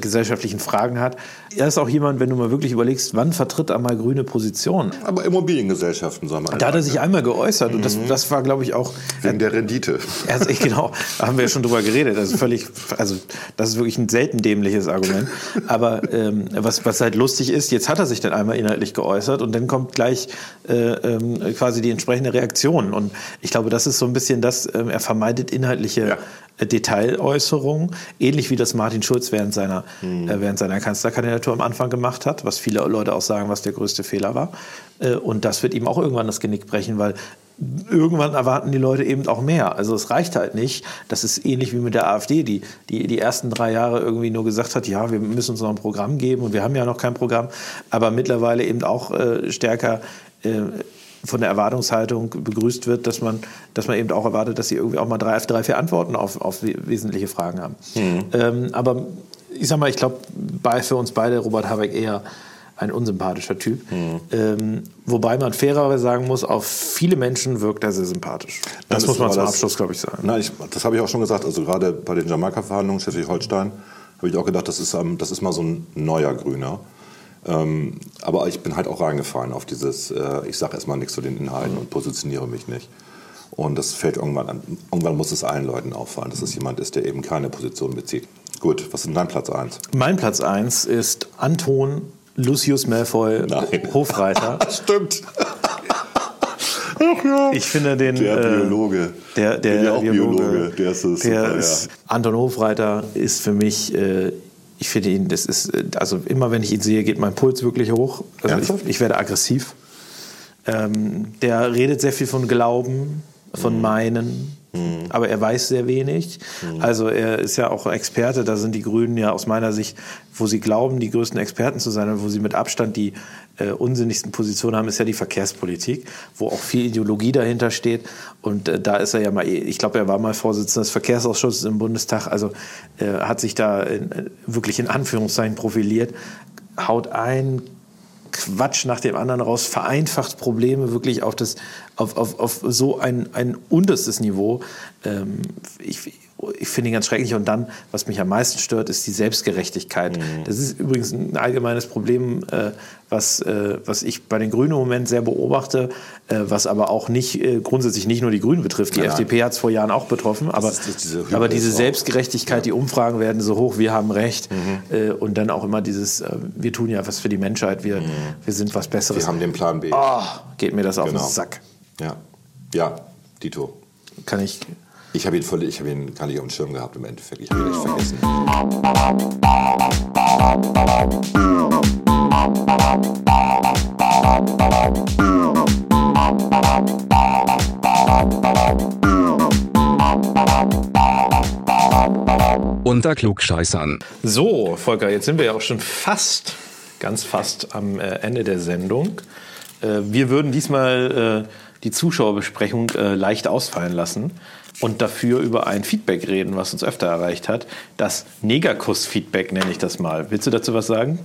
gesellschaftlichen Fragen hat. Er ist auch jemand, wenn du mal wirklich überlegst, wann vertritt er mal grüne Positionen? Aber Immobiliengesellschaften soll man Da hat er sagen, sich einmal geäußert und das, das war, glaube ich, auch. Wegen der Rendite. Also, genau, da haben wir ja schon drüber geredet. Also völlig, also das ist wirklich ein selten dämliches Argument. Aber ähm, was, was halt lustig ist, jetzt hat er sich dann einmal inhaltlich geäußert und dann kommt gleich äh, ähm, quasi die entsprechende Reaktion. Und ich glaube, das ist so ein bisschen das, ähm, er vermeidet inhaltliche Ja. Detailäußerungen, ähnlich wie das Martin Schulz während seiner, äh, während seiner Kanzlerkandidatur am Anfang gemacht hat, was viele Leute auch sagen, was der größte Fehler war. Äh, und das wird ihm auch irgendwann das Genick brechen, weil irgendwann erwarten die Leute eben auch mehr. Also es reicht halt nicht. Das ist ähnlich wie mit der AfD, die, die die ersten drei Jahre irgendwie nur gesagt hat, ja, wir müssen uns noch ein Programm geben und wir haben ja noch kein Programm, aber mittlerweile eben auch äh, stärker äh, von der Erwartungshaltung begrüßt wird, dass man, dass man eben auch erwartet, dass sie irgendwie auch mal drei, drei vier Antworten auf, auf we- wesentliche Fragen haben. Ähm, aber ich sag mal, ich glaube, bei, für uns beide Robert Habeck eher ein unsympathischer Typ. Ähm, wobei man fairerweise sagen muss, auf viele Menschen wirkt er sehr sympathisch. Das, Das muss man zum Abschluss, glaube ich, sagen. Nein, ich, das habe ich auch schon gesagt. Also gerade bei den Jamaika-Verhandlungen Schleswig-Holstein habe ich auch gedacht, das ist, ähm, das ist mal so ein neuer Grüner. Ähm, aber ich bin halt auch reingefallen auf dieses, äh, ich sage erstmal nichts zu den Inhalten und positioniere mich nicht. Und das fällt irgendwann an. Irgendwann muss es allen Leuten auffallen, dass es jemand ist, der eben keine Position bezieht. Gut, was ist dein Platz 1? Mein Platz 1 ist Anton Lucius Malfoy Nein. Hofreiter. *laughs* Stimmt. Ich finde den. Der äh, Biologe. Der, der bin ja auch Biologe, Biologe. Der ist der super, ist, ja. Anton Hofreiter ist für mich, äh, ich finde ihn, das ist, äh, also immer wenn ich ihn sehe, geht mein Puls wirklich hoch. Also ich, ich werde aggressiv. Ähm, der redet sehr viel von Glauben, von Mhm. Meinen, aber er weiß sehr wenig. Also er ist ja auch Experte, da sind die Grünen ja aus meiner Sicht, wo sie glauben, die größten Experten zu sein und wo sie mit Abstand die äh, unsinnigsten Positionen haben, ist ja die Verkehrspolitik, wo auch viel Ideologie dahinter steht. Und äh, da ist er ja mal, ich glaube, er war mal Vorsitzender des Verkehrsausschusses im Bundestag, also äh, hat sich da in, äh, wirklich in Anführungszeichen profiliert, haut ein, Quatsch nach dem anderen raus, vereinfacht Probleme wirklich auf, das, auf, auf, auf so ein, ein unterstes Niveau. Ähm, ich, ich finde ihn ganz schrecklich. Und dann, was mich am meisten stört, ist die Selbstgerechtigkeit. Das ist übrigens ein allgemeines Problem, äh, was, äh, was ich bei den Grünen im Moment sehr beobachte, äh, was aber auch nicht äh, grundsätzlich nicht nur die Grünen betrifft. Die nein. FDP hat es vor Jahren auch betroffen. Aber, das diese aber diese. Selbstgerechtigkeit, die Umfragen werden so hoch, wir haben Recht. Äh, und dann auch immer dieses, äh, wir tun ja was für die Menschheit, wir, wir sind was Besseres. Wir haben den Plan B. Oh, geht mir das auf Genau. den Sack. Ja. Ja, Dito. Kann ich. Ich habe ihn voll, ich habe ihn gar nicht auf dem Schirm gehabt im Endeffekt. Ich habe ihn echt vergessen. Unter Klugscheißern. So, Volker, jetzt sind wir ja auch schon fast, ganz fast am äh, Ende der Sendung. Äh, wir würden diesmal äh, die Zuschauerbesprechung leicht ausfallen lassen und dafür über ein Feedback reden, was uns öfter erreicht hat. Das Negerkuss-Feedback nenne ich das mal. Willst du dazu was sagen?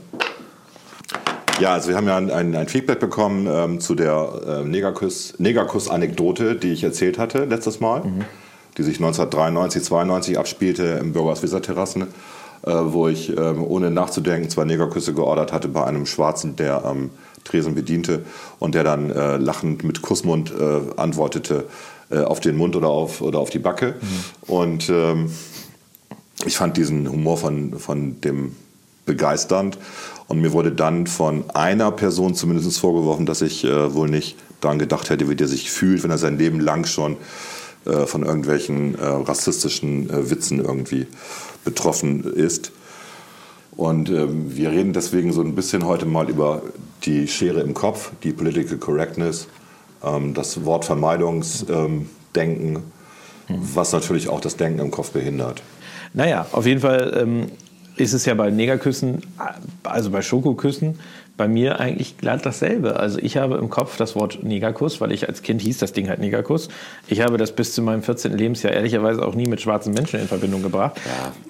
Ja, also wir haben ja ein, ein, ein Feedback bekommen ähm, zu der äh, Negerkuss- Negerkuss-Anekdote, die ich erzählt hatte letztes Mal, die sich 1993, 92 abspielte im Bürgers Weser-Terrassen, äh, wo ich ähm, ohne nachzudenken zwei Negerküsse geordert hatte bei einem Schwarzen, der am Tresen bediente und der dann äh, lachend mit Kussmund äh, antwortete äh, auf den Mund oder auf, oder auf die Backe. Und ähm, ich fand diesen Humor von, von dem begeisternd. Und mir wurde dann von einer Person zumindest vorgeworfen, dass ich äh, wohl nicht daran gedacht hätte, wie der sich fühlt, wenn er sein Leben lang schon äh, von irgendwelchen äh, rassistischen äh, Witzen irgendwie betroffen ist. Und ähm, wir reden deswegen so ein bisschen heute mal über die Schere im Kopf, die Political Correctness, das Wortvermeidungsdenken, ähm, was natürlich auch das Denken im Kopf behindert. Naja, auf jeden Fall ähm, ist es ja bei Negerküssen, also bei Schokoküssen, bei mir eigentlich glatt dasselbe. Also ich habe im Kopf das Wort Negerkuss, weil ich als Kind hieß das Ding halt Negerkuss. Ich habe das bis zu meinem 14. Lebensjahr ehrlicherweise auch nie mit schwarzen Menschen in Verbindung gebracht.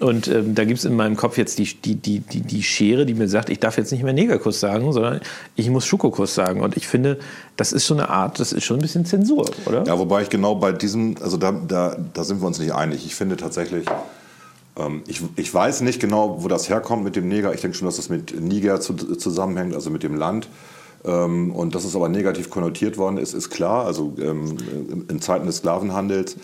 Und ähm, da gibt es in meinem Kopf jetzt die, die, die, die, die Schere, die mir sagt, ich darf jetzt nicht mehr Negerkuss sagen, sondern ich muss Schokokuss sagen. Und ich finde, das ist so eine Art, das ist schon ein bisschen Zensur, oder? Ja, wobei ich genau bei diesem, also da, da, da sind wir uns nicht einig. Ich finde tatsächlich, ich, ich weiß nicht genau, wo das herkommt mit dem Neger. Ich denke schon, dass das mit Niger zu, zusammenhängt, also mit dem Land. Ähm, und dass es aber negativ konnotiert worden ist, ist klar, also ähm, in- Zeiten des Sklavenhandels.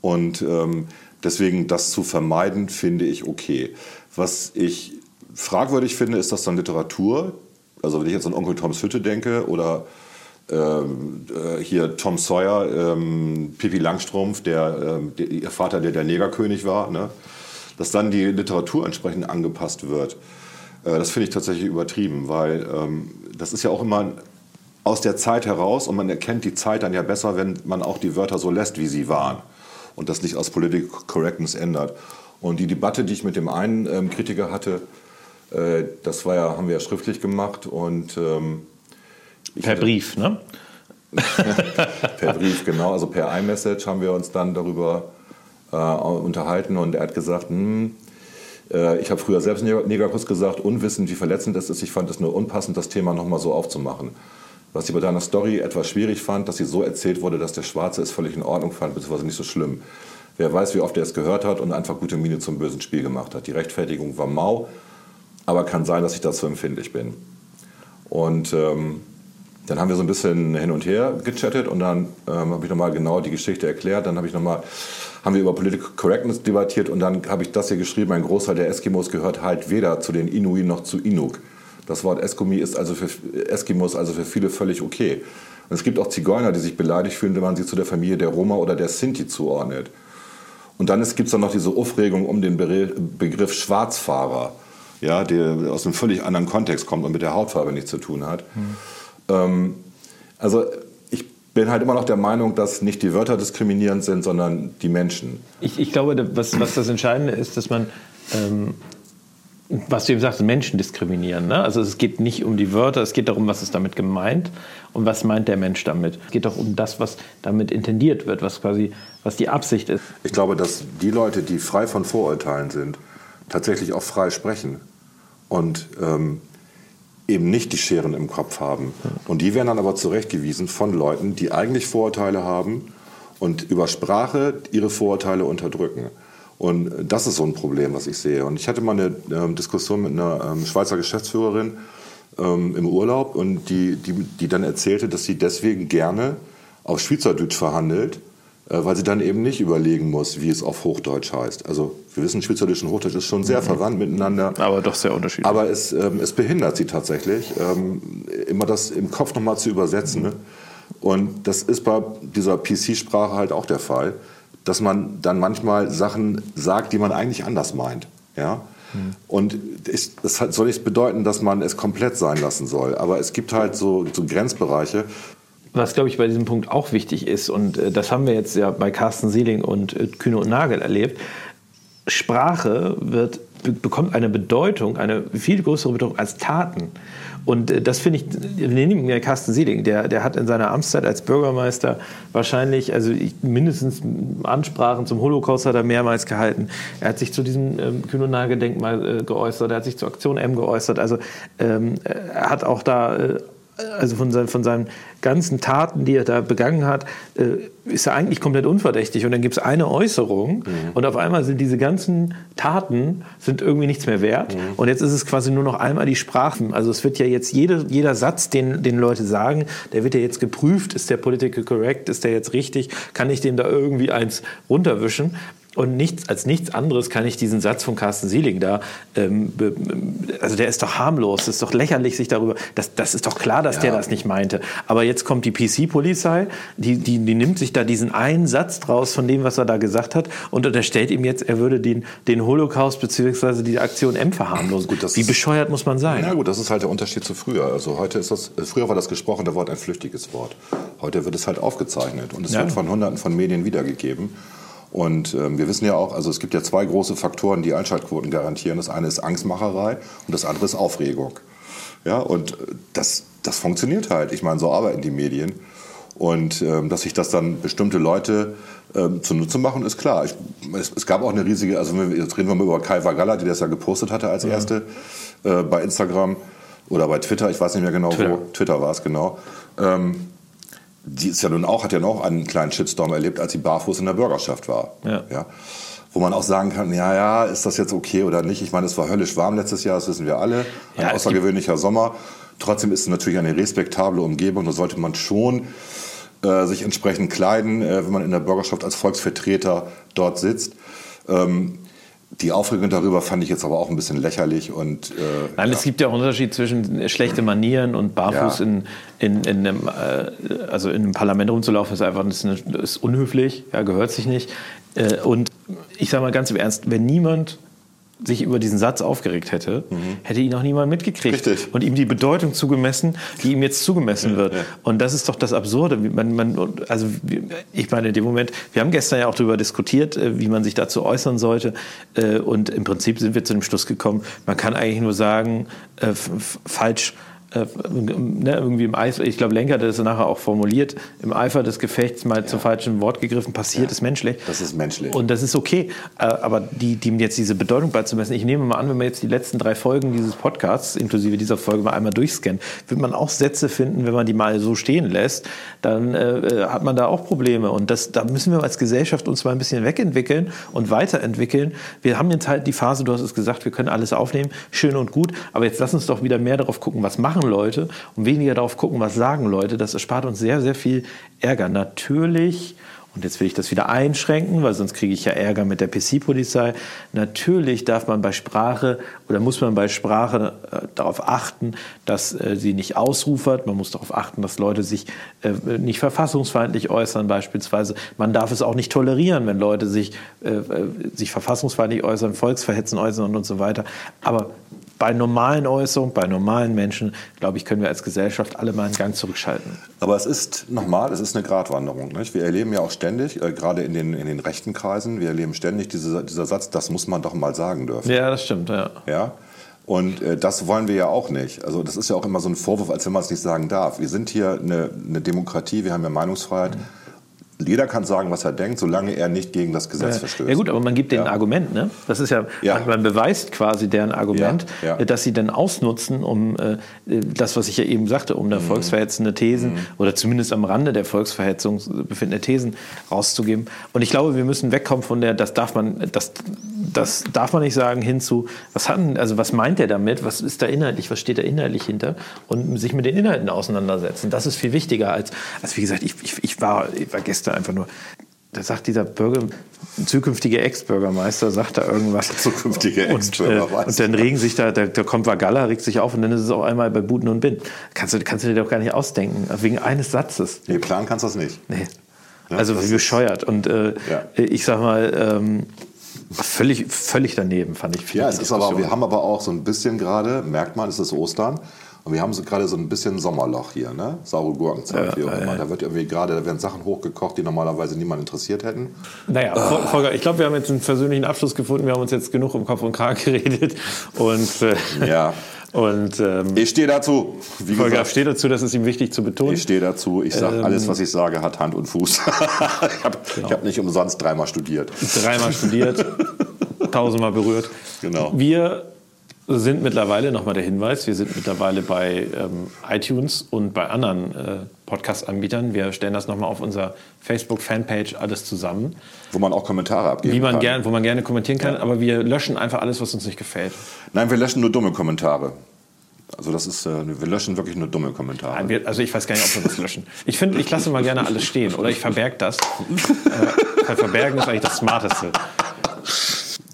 Und ähm, deswegen das zu vermeiden, finde ich okay. Was ich fragwürdig finde, ist, dass dann Literatur, also wenn ich jetzt an Onkel Toms Hütte denke oder ähm, äh, hier Tom Sawyer, ähm, Pippi Langstrumpf, der, ähm, der, ihr Vater, der der Negerkönig war, ne? Dass dann die Literatur entsprechend angepasst wird. Äh, das finde ich tatsächlich übertrieben, weil ähm, das ist ja auch immer aus der Zeit heraus und man erkennt die Zeit dann ja besser, wenn man auch die Wörter so lässt, wie sie waren und das nicht aus Political Correctness ändert. Und die Debatte, die ich mit dem einen ähm, Kritiker hatte, äh, das war ja, haben wir ja schriftlich gemacht und ähm, Per hatte- Brief, ne? *laughs* Per Brief, genau. Also per iMessage haben wir uns dann darüber äh, unterhalten und er hat gesagt, hm, äh, ich habe früher selbst Neger- Negerkuss gesagt, unwissend, wie verletzend es ist. Ich fand es nur unpassend, das Thema nochmal so aufzumachen. Was ich bei deiner Story etwas schwierig fand, dass sie so erzählt wurde, dass der Schwarze es völlig in Ordnung fand, beziehungsweise nicht so schlimm. Wer weiß, wie oft er es gehört hat und einfach gute Miene zum bösen Spiel gemacht hat. Die Rechtfertigung war mau, aber kann sein, dass ich dazu empfindlich bin. Und ähm, dann haben wir so ein bisschen hin und her gechattet und dann ähm, habe ich nochmal genau die Geschichte erklärt. Dann habe ich noch mal, haben wir über Political Correctness debattiert und dann habe ich das hier geschrieben, ein Großteil der Eskimos gehört halt weder zu den Inuit noch zu Inuk. Das Wort Eskimi ist also für Eskimos also für viele völlig okay. Und es gibt auch Zigeuner, die sich beleidigt fühlen, wenn man sie zu der Familie der Roma oder der Sinti zuordnet. Und dann gibt es dann noch diese Aufregung um den Begriff Schwarzfahrer, ja, der aus einem völlig anderen Kontext kommt und mit der Hautfarbe nichts zu tun hat. Mhm. Ähm, also ich bin halt immer noch der Meinung, dass nicht die Wörter diskriminierend sind, sondern die Menschen. Ich, ich glaube, was, was das Entscheidende ist, dass man ähm, was du eben sagst, Menschen diskriminieren. Ne? Also es geht nicht um die Wörter, es geht darum, was ist damit gemeint und was meint der Mensch damit. Es geht doch um das, was damit intendiert wird, was quasi, was die Absicht ist. Ich glaube, dass die Leute, die frei von Vorurteilen sind, tatsächlich auch frei sprechen und ähm, eben nicht die Scheren im Kopf haben. Und die werden dann aber zurechtgewiesen von Leuten, die eigentlich Vorurteile haben und über Sprache ihre Vorurteile unterdrücken. Und das ist so ein Problem, was ich sehe. Und ich hatte mal eine ähm, Diskussion mit einer ähm, Schweizer Geschäftsführerin ähm, im Urlaub und die, die, die dann erzählte, dass sie deswegen gerne auf Schweizerdeutsch verhandelt, weil sie dann eben nicht überlegen muss, wie es auf Hochdeutsch heißt. Also wir wissen, Schweizerdeutsch und Hochdeutsch ist schon sehr mhm. verwandt miteinander. Aber doch sehr unterschiedlich. Aber es, ähm, es behindert sie tatsächlich, ähm, immer das im Kopf nochmal zu übersetzen. Ne? Und das ist bei dieser PC-Sprache halt auch der Fall dass man dann manchmal Sachen sagt, die man eigentlich anders meint. Ja? Mhm. Und ich, das soll nicht bedeuten, dass man es komplett sein lassen soll. Aber es gibt halt so, so Grenzbereiche. Was, glaube ich, bei diesem Punkt auch wichtig ist, und äh, das haben wir jetzt ja bei Carsten Sieling und äh, Kühne und Nagel erlebt, Sprache wird, bekommt eine Bedeutung, eine viel größere Bedeutung als Taten. Und äh, das finde ich, wir nehmen ja Carsten Sieling, der, der hat in seiner Amtszeit als Bürgermeister wahrscheinlich, also mindestens Ansprachen zum Holocaust hat er mehrmals gehalten. Er hat sich zu diesem ähm, Kühn-Nagel-Denkmal äh, geäußert, er hat sich zur Aktion M geäußert. Also ähm, er hat auch da äh, also von, sein, von seinen ganzen Taten, die er da begangen hat, äh, ist er eigentlich komplett unverdächtig. Und dann gibt es eine Äußerung mhm. und auf einmal sind diese ganzen Taten sind irgendwie nichts mehr wert. Mhm. Und jetzt ist es quasi nur noch einmal die Sprachen. Also es wird ja jetzt jede, jeder Satz, den, den Leute sagen, der wird ja jetzt geprüft. Ist der political correct? Ist der jetzt richtig? Kann ich dem da irgendwie eins runterwischen? Und nichts, als nichts anderes kann ich diesen Satz von Carsten Sieling da, ähm, also der ist doch harmlos, das ist doch lächerlich, sich darüber, das, das ist doch klar, dass ja. der das nicht meinte. Aber jetzt kommt die PC-Polizei, die, die, die nimmt sich da diesen einen Satz draus von dem, was er da gesagt hat und unterstellt ihm jetzt, er würde den, den Holocaust bzw. die Aktion M verharmlosen. Gut, Wie bescheuert muss man sein? Na gut, das ist halt der Unterschied zu früher. Also heute ist das, früher war das gesprochene Wort ein flüchtiges Wort. Heute wird es halt aufgezeichnet und es ja. wird von hunderten von Medien wiedergegeben. Und ähm, wir wissen ja auch, also es gibt ja zwei große Faktoren, die Einschaltquoten garantieren. Das eine ist Angstmacherei und das andere ist Aufregung. Ja, und äh, das, das funktioniert halt. Ich meine, so arbeiten die Medien. Und ähm, dass sich das dann bestimmte Leute ähm, zunutze machen, ist klar. Ich, es, es, gab auch eine riesige, also jetzt reden wir mal über Kai Vagalla, die das ja gepostet hatte als erste äh, bei Instagram oder bei Twitter, ich weiß nicht mehr genau Twitter. wo, Twitter war es genau. Ähm, die ist ja nun auch, hat ja noch einen kleinen Shitstorm erlebt, als sie barfuß in der Bürgerschaft war. Ja. ja. Wo man auch sagen kann, ja, ja, ist das jetzt okay oder nicht? Ich meine, es war höllisch warm letztes Jahr, das wissen wir alle. Ein ja, außergewöhnlicher Sommer. Trotzdem ist es natürlich eine respektable Umgebung. Da sollte man schon äh, sich entsprechend kleiden, äh, wenn man in der Bürgerschaft als Volksvertreter dort sitzt. Ähm, die Aufregung darüber fand ich jetzt aber auch ein bisschen lächerlich. Und, äh, Nein, ja. es gibt ja auch einen Unterschied zwischen schlechte Manieren und barfuß ja. in, in, in, einem, äh, also in einem Parlament rumzulaufen, ist einfach ist, ist unhöflich, ja, gehört sich nicht. Äh, und ich sage mal ganz im Ernst, wenn niemand sich über diesen Satz aufgeregt hätte, mhm. hätte ihn auch niemand mitgekriegt Richtig. und ihm die Bedeutung zugemessen, die ihm jetzt zugemessen wird. Ja. Und das ist doch das Absurde. Man, man, also ich meine, in dem Moment, wir haben gestern ja auch darüber diskutiert, äh, wie man sich dazu äußern sollte. Äh, und im Prinzip sind wir zu dem Schluss gekommen, man kann eigentlich nur sagen, äh, falsch äh, ne, irgendwie im Eifer, ich glaube, Lenker hat das nachher auch formuliert, im Eifer des Gefechts mal ja. zum falschen Wort gegriffen, passiert, ja. ist menschlich. Das ist menschlich. Und das ist okay. Äh, aber die, die jetzt diese Bedeutung beizumessen, ich nehme mal an, wenn man jetzt die letzten drei Folgen dieses Podcasts, inklusive dieser Folge, mal einmal durchscannt, wird man auch Sätze finden, wenn man die mal so stehen lässt, dann äh, äh, hat man da auch Probleme. Und das, da müssen wir als Gesellschaft uns mal ein bisschen wegentwickeln und weiterentwickeln. Wir haben jetzt halt die Phase, du hast es gesagt, wir können alles aufnehmen, schön und gut, aber jetzt lass uns doch wieder mehr darauf gucken, was machen machen Leute und weniger darauf gucken, was sagen Leute. Das erspart uns sehr, sehr viel Ärger. Natürlich und jetzt will ich das wieder einschränken, weil sonst kriege ich ja Ärger mit der PC-Polizei. Natürlich darf man bei Sprache oder muss man bei Sprache äh, darauf achten, dass äh, sie nicht ausrufert. Man muss darauf achten, dass Leute sich äh, nicht verfassungsfeindlich äußern beispielsweise. Man darf es auch nicht tolerieren, wenn Leute sich, äh, äh, sich verfassungsfeindlich äußern, Volksverhetzen äußern und so weiter. Aber bei normalen Äußerungen, bei normalen Menschen, glaube ich, können wir als Gesellschaft alle mal einen Gang zurückschalten. Aber es ist nochmal, es ist eine Gratwanderung. Nicht? Wir erleben ja auch ständig, äh, gerade in den, in den rechten Kreisen, wir erleben ständig diese, dieser Satz, das muss man doch mal sagen dürfen. Ja, das stimmt, ja. Ja? Und äh, das wollen wir ja auch nicht. Also das ist ja auch immer so ein Vorwurf, als wenn man es nicht sagen darf. Wir sind hier eine, eine Demokratie, wir haben ja Meinungsfreiheit. Mhm. Jeder kann sagen, was er denkt, solange er nicht gegen das Gesetz verstößt. Ja gut, aber man gibt denen Ja. ein Argument, ne? Das ist ja, Ja. Man, man beweist quasi deren Argument, Ja, ja. dass sie dann ausnutzen, um äh, das, was ich ja eben sagte, um Mhm. da volksverhetzende Thesen oder zumindest am Rande der Volksverhetzung befindende Thesen rauszugeben. Und ich glaube, wir müssen wegkommen von der, das darf man, das, das darf man nicht sagen, hinzu, was hat also was meint er damit? Was ist da inhaltlich? Was steht da inhaltlich hinter? Und sich mit den Inhalten auseinandersetzen. Das ist viel wichtiger als, als wie gesagt, ich, ich, ich, war, ich war gestern einfach nur da sagt dieser Bürger, zukünftige Ex-Bürgermeister, sagt da irgendwas. Zukünftige Und, äh, Ex-Bürgermeister. und dann regen sich da, da, da kommt Vagalla, regt sich auf und dann ist es auch einmal bei Buten und Bin. Kannst du, kannst du dir doch gar nicht ausdenken, wegen eines Satzes. Nee, planen kannst du das nicht. Nee. Ja, also das wie bescheuert. Und äh, Ja. ich sag mal, ähm, völlig, völlig daneben fand ich. Ja, es ist aber, wir haben aber auch so ein bisschen gerade, merkt man, es ist Ostern. Und wir haben so gerade so ein bisschen Sommerloch hier, ne? Saure Gurkenzeit, wie auch immer. Da wird irgendwie gerade, da werden Sachen hochgekocht, die normalerweise niemand interessiert hätten. Naja, Vol- Volker, ich glaube, wir haben jetzt einen persönlichen Abschluss gefunden. Wir haben uns jetzt genug um Kopf und Kragen *laughs* geredet. Und, äh, Ja. und ähm, Ich stehe dazu. Wie Volker gesagt, steht dazu, das ist ihm wichtig zu betonen. ich stehe dazu. Ich sage, Ähm, alles, was ich sage, hat Hand und Fuß. *laughs* ich habe Genau. hab nicht umsonst dreimal studiert. dreimal studiert, *laughs* tausendmal berührt. Genau. Wir sind mittlerweile, nochmal der Hinweis, wir sind mittlerweile bei ähm, iTunes und bei anderen äh, Podcast-Anbietern. Wir stellen das nochmal auf unserer Facebook-Fanpage alles zusammen, Wo man auch Kommentare abgeben wie man kann. gern, wo man gerne kommentieren kann, aber wir löschen einfach alles, was uns nicht gefällt. Nein, wir löschen nur dumme Kommentare. Also das ist, äh, wir löschen wirklich nur dumme Kommentare. Nein, wir, also ich weiß gar nicht, ob wir das löschen. Ich finde, ich lasse mal gerne alles stehen oder ich verberge das. äh, verbergen ist eigentlich das Smarteste.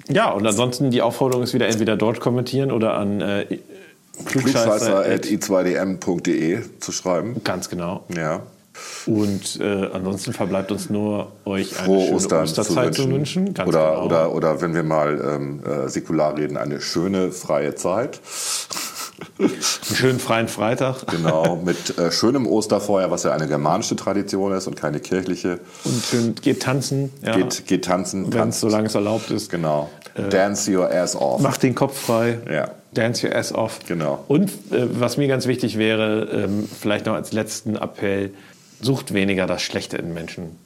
Ja, und ansonsten die Aufforderung ist wieder entweder dort kommentieren oder an äh, klugscheißer. klugscheißer.i2dm.de zu schreiben. Ganz genau. Ja. Und äh, ansonsten verbleibt uns nur, euch eine Frohe schöne Ostern Osterzeit zu wünschen. Ganz oder, genau. oder, oder wenn wir mal ähm, äh, säkular reden, eine schöne freie Zeit. Einen schönen freien Freitag. Genau, mit äh, schönem Osterfeuer, was ja eine germanische Tradition ist und keine kirchliche. Und schön geht tanzen. Ja, Geht, geht tanzen. wenn es solange es erlaubt ist. Genau. Dance your ass off. Macht den Kopf frei. Ja. Dance your ass off. Genau. Und äh, was mir ganz wichtig wäre, ähm, vielleicht noch als letzten Appell, sucht weniger das Schlechte in Menschen.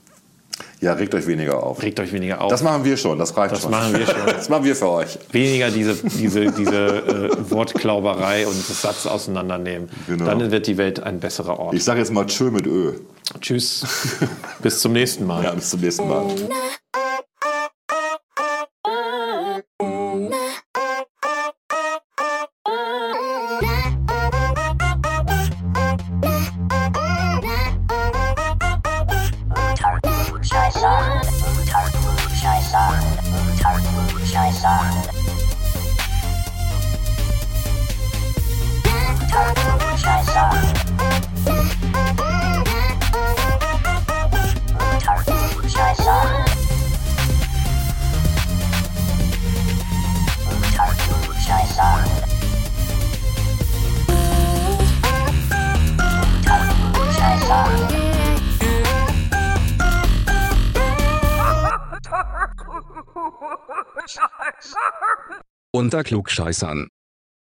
Ja, regt euch weniger auf. Regt euch weniger auf. Das machen wir schon, das reicht Das schon. machen wir schon. *laughs* Das machen wir für euch. weniger diese, diese, diese äh, Wortklauberei und das Satz auseinandernehmen. Genau. Dann wird die Welt ein besserer Ort. Ich sage jetzt mal Tschö mit Ö. Tschüss. Bis zum nächsten Mal. Ja, bis zum nächsten Mal. Unter Klugscheißern.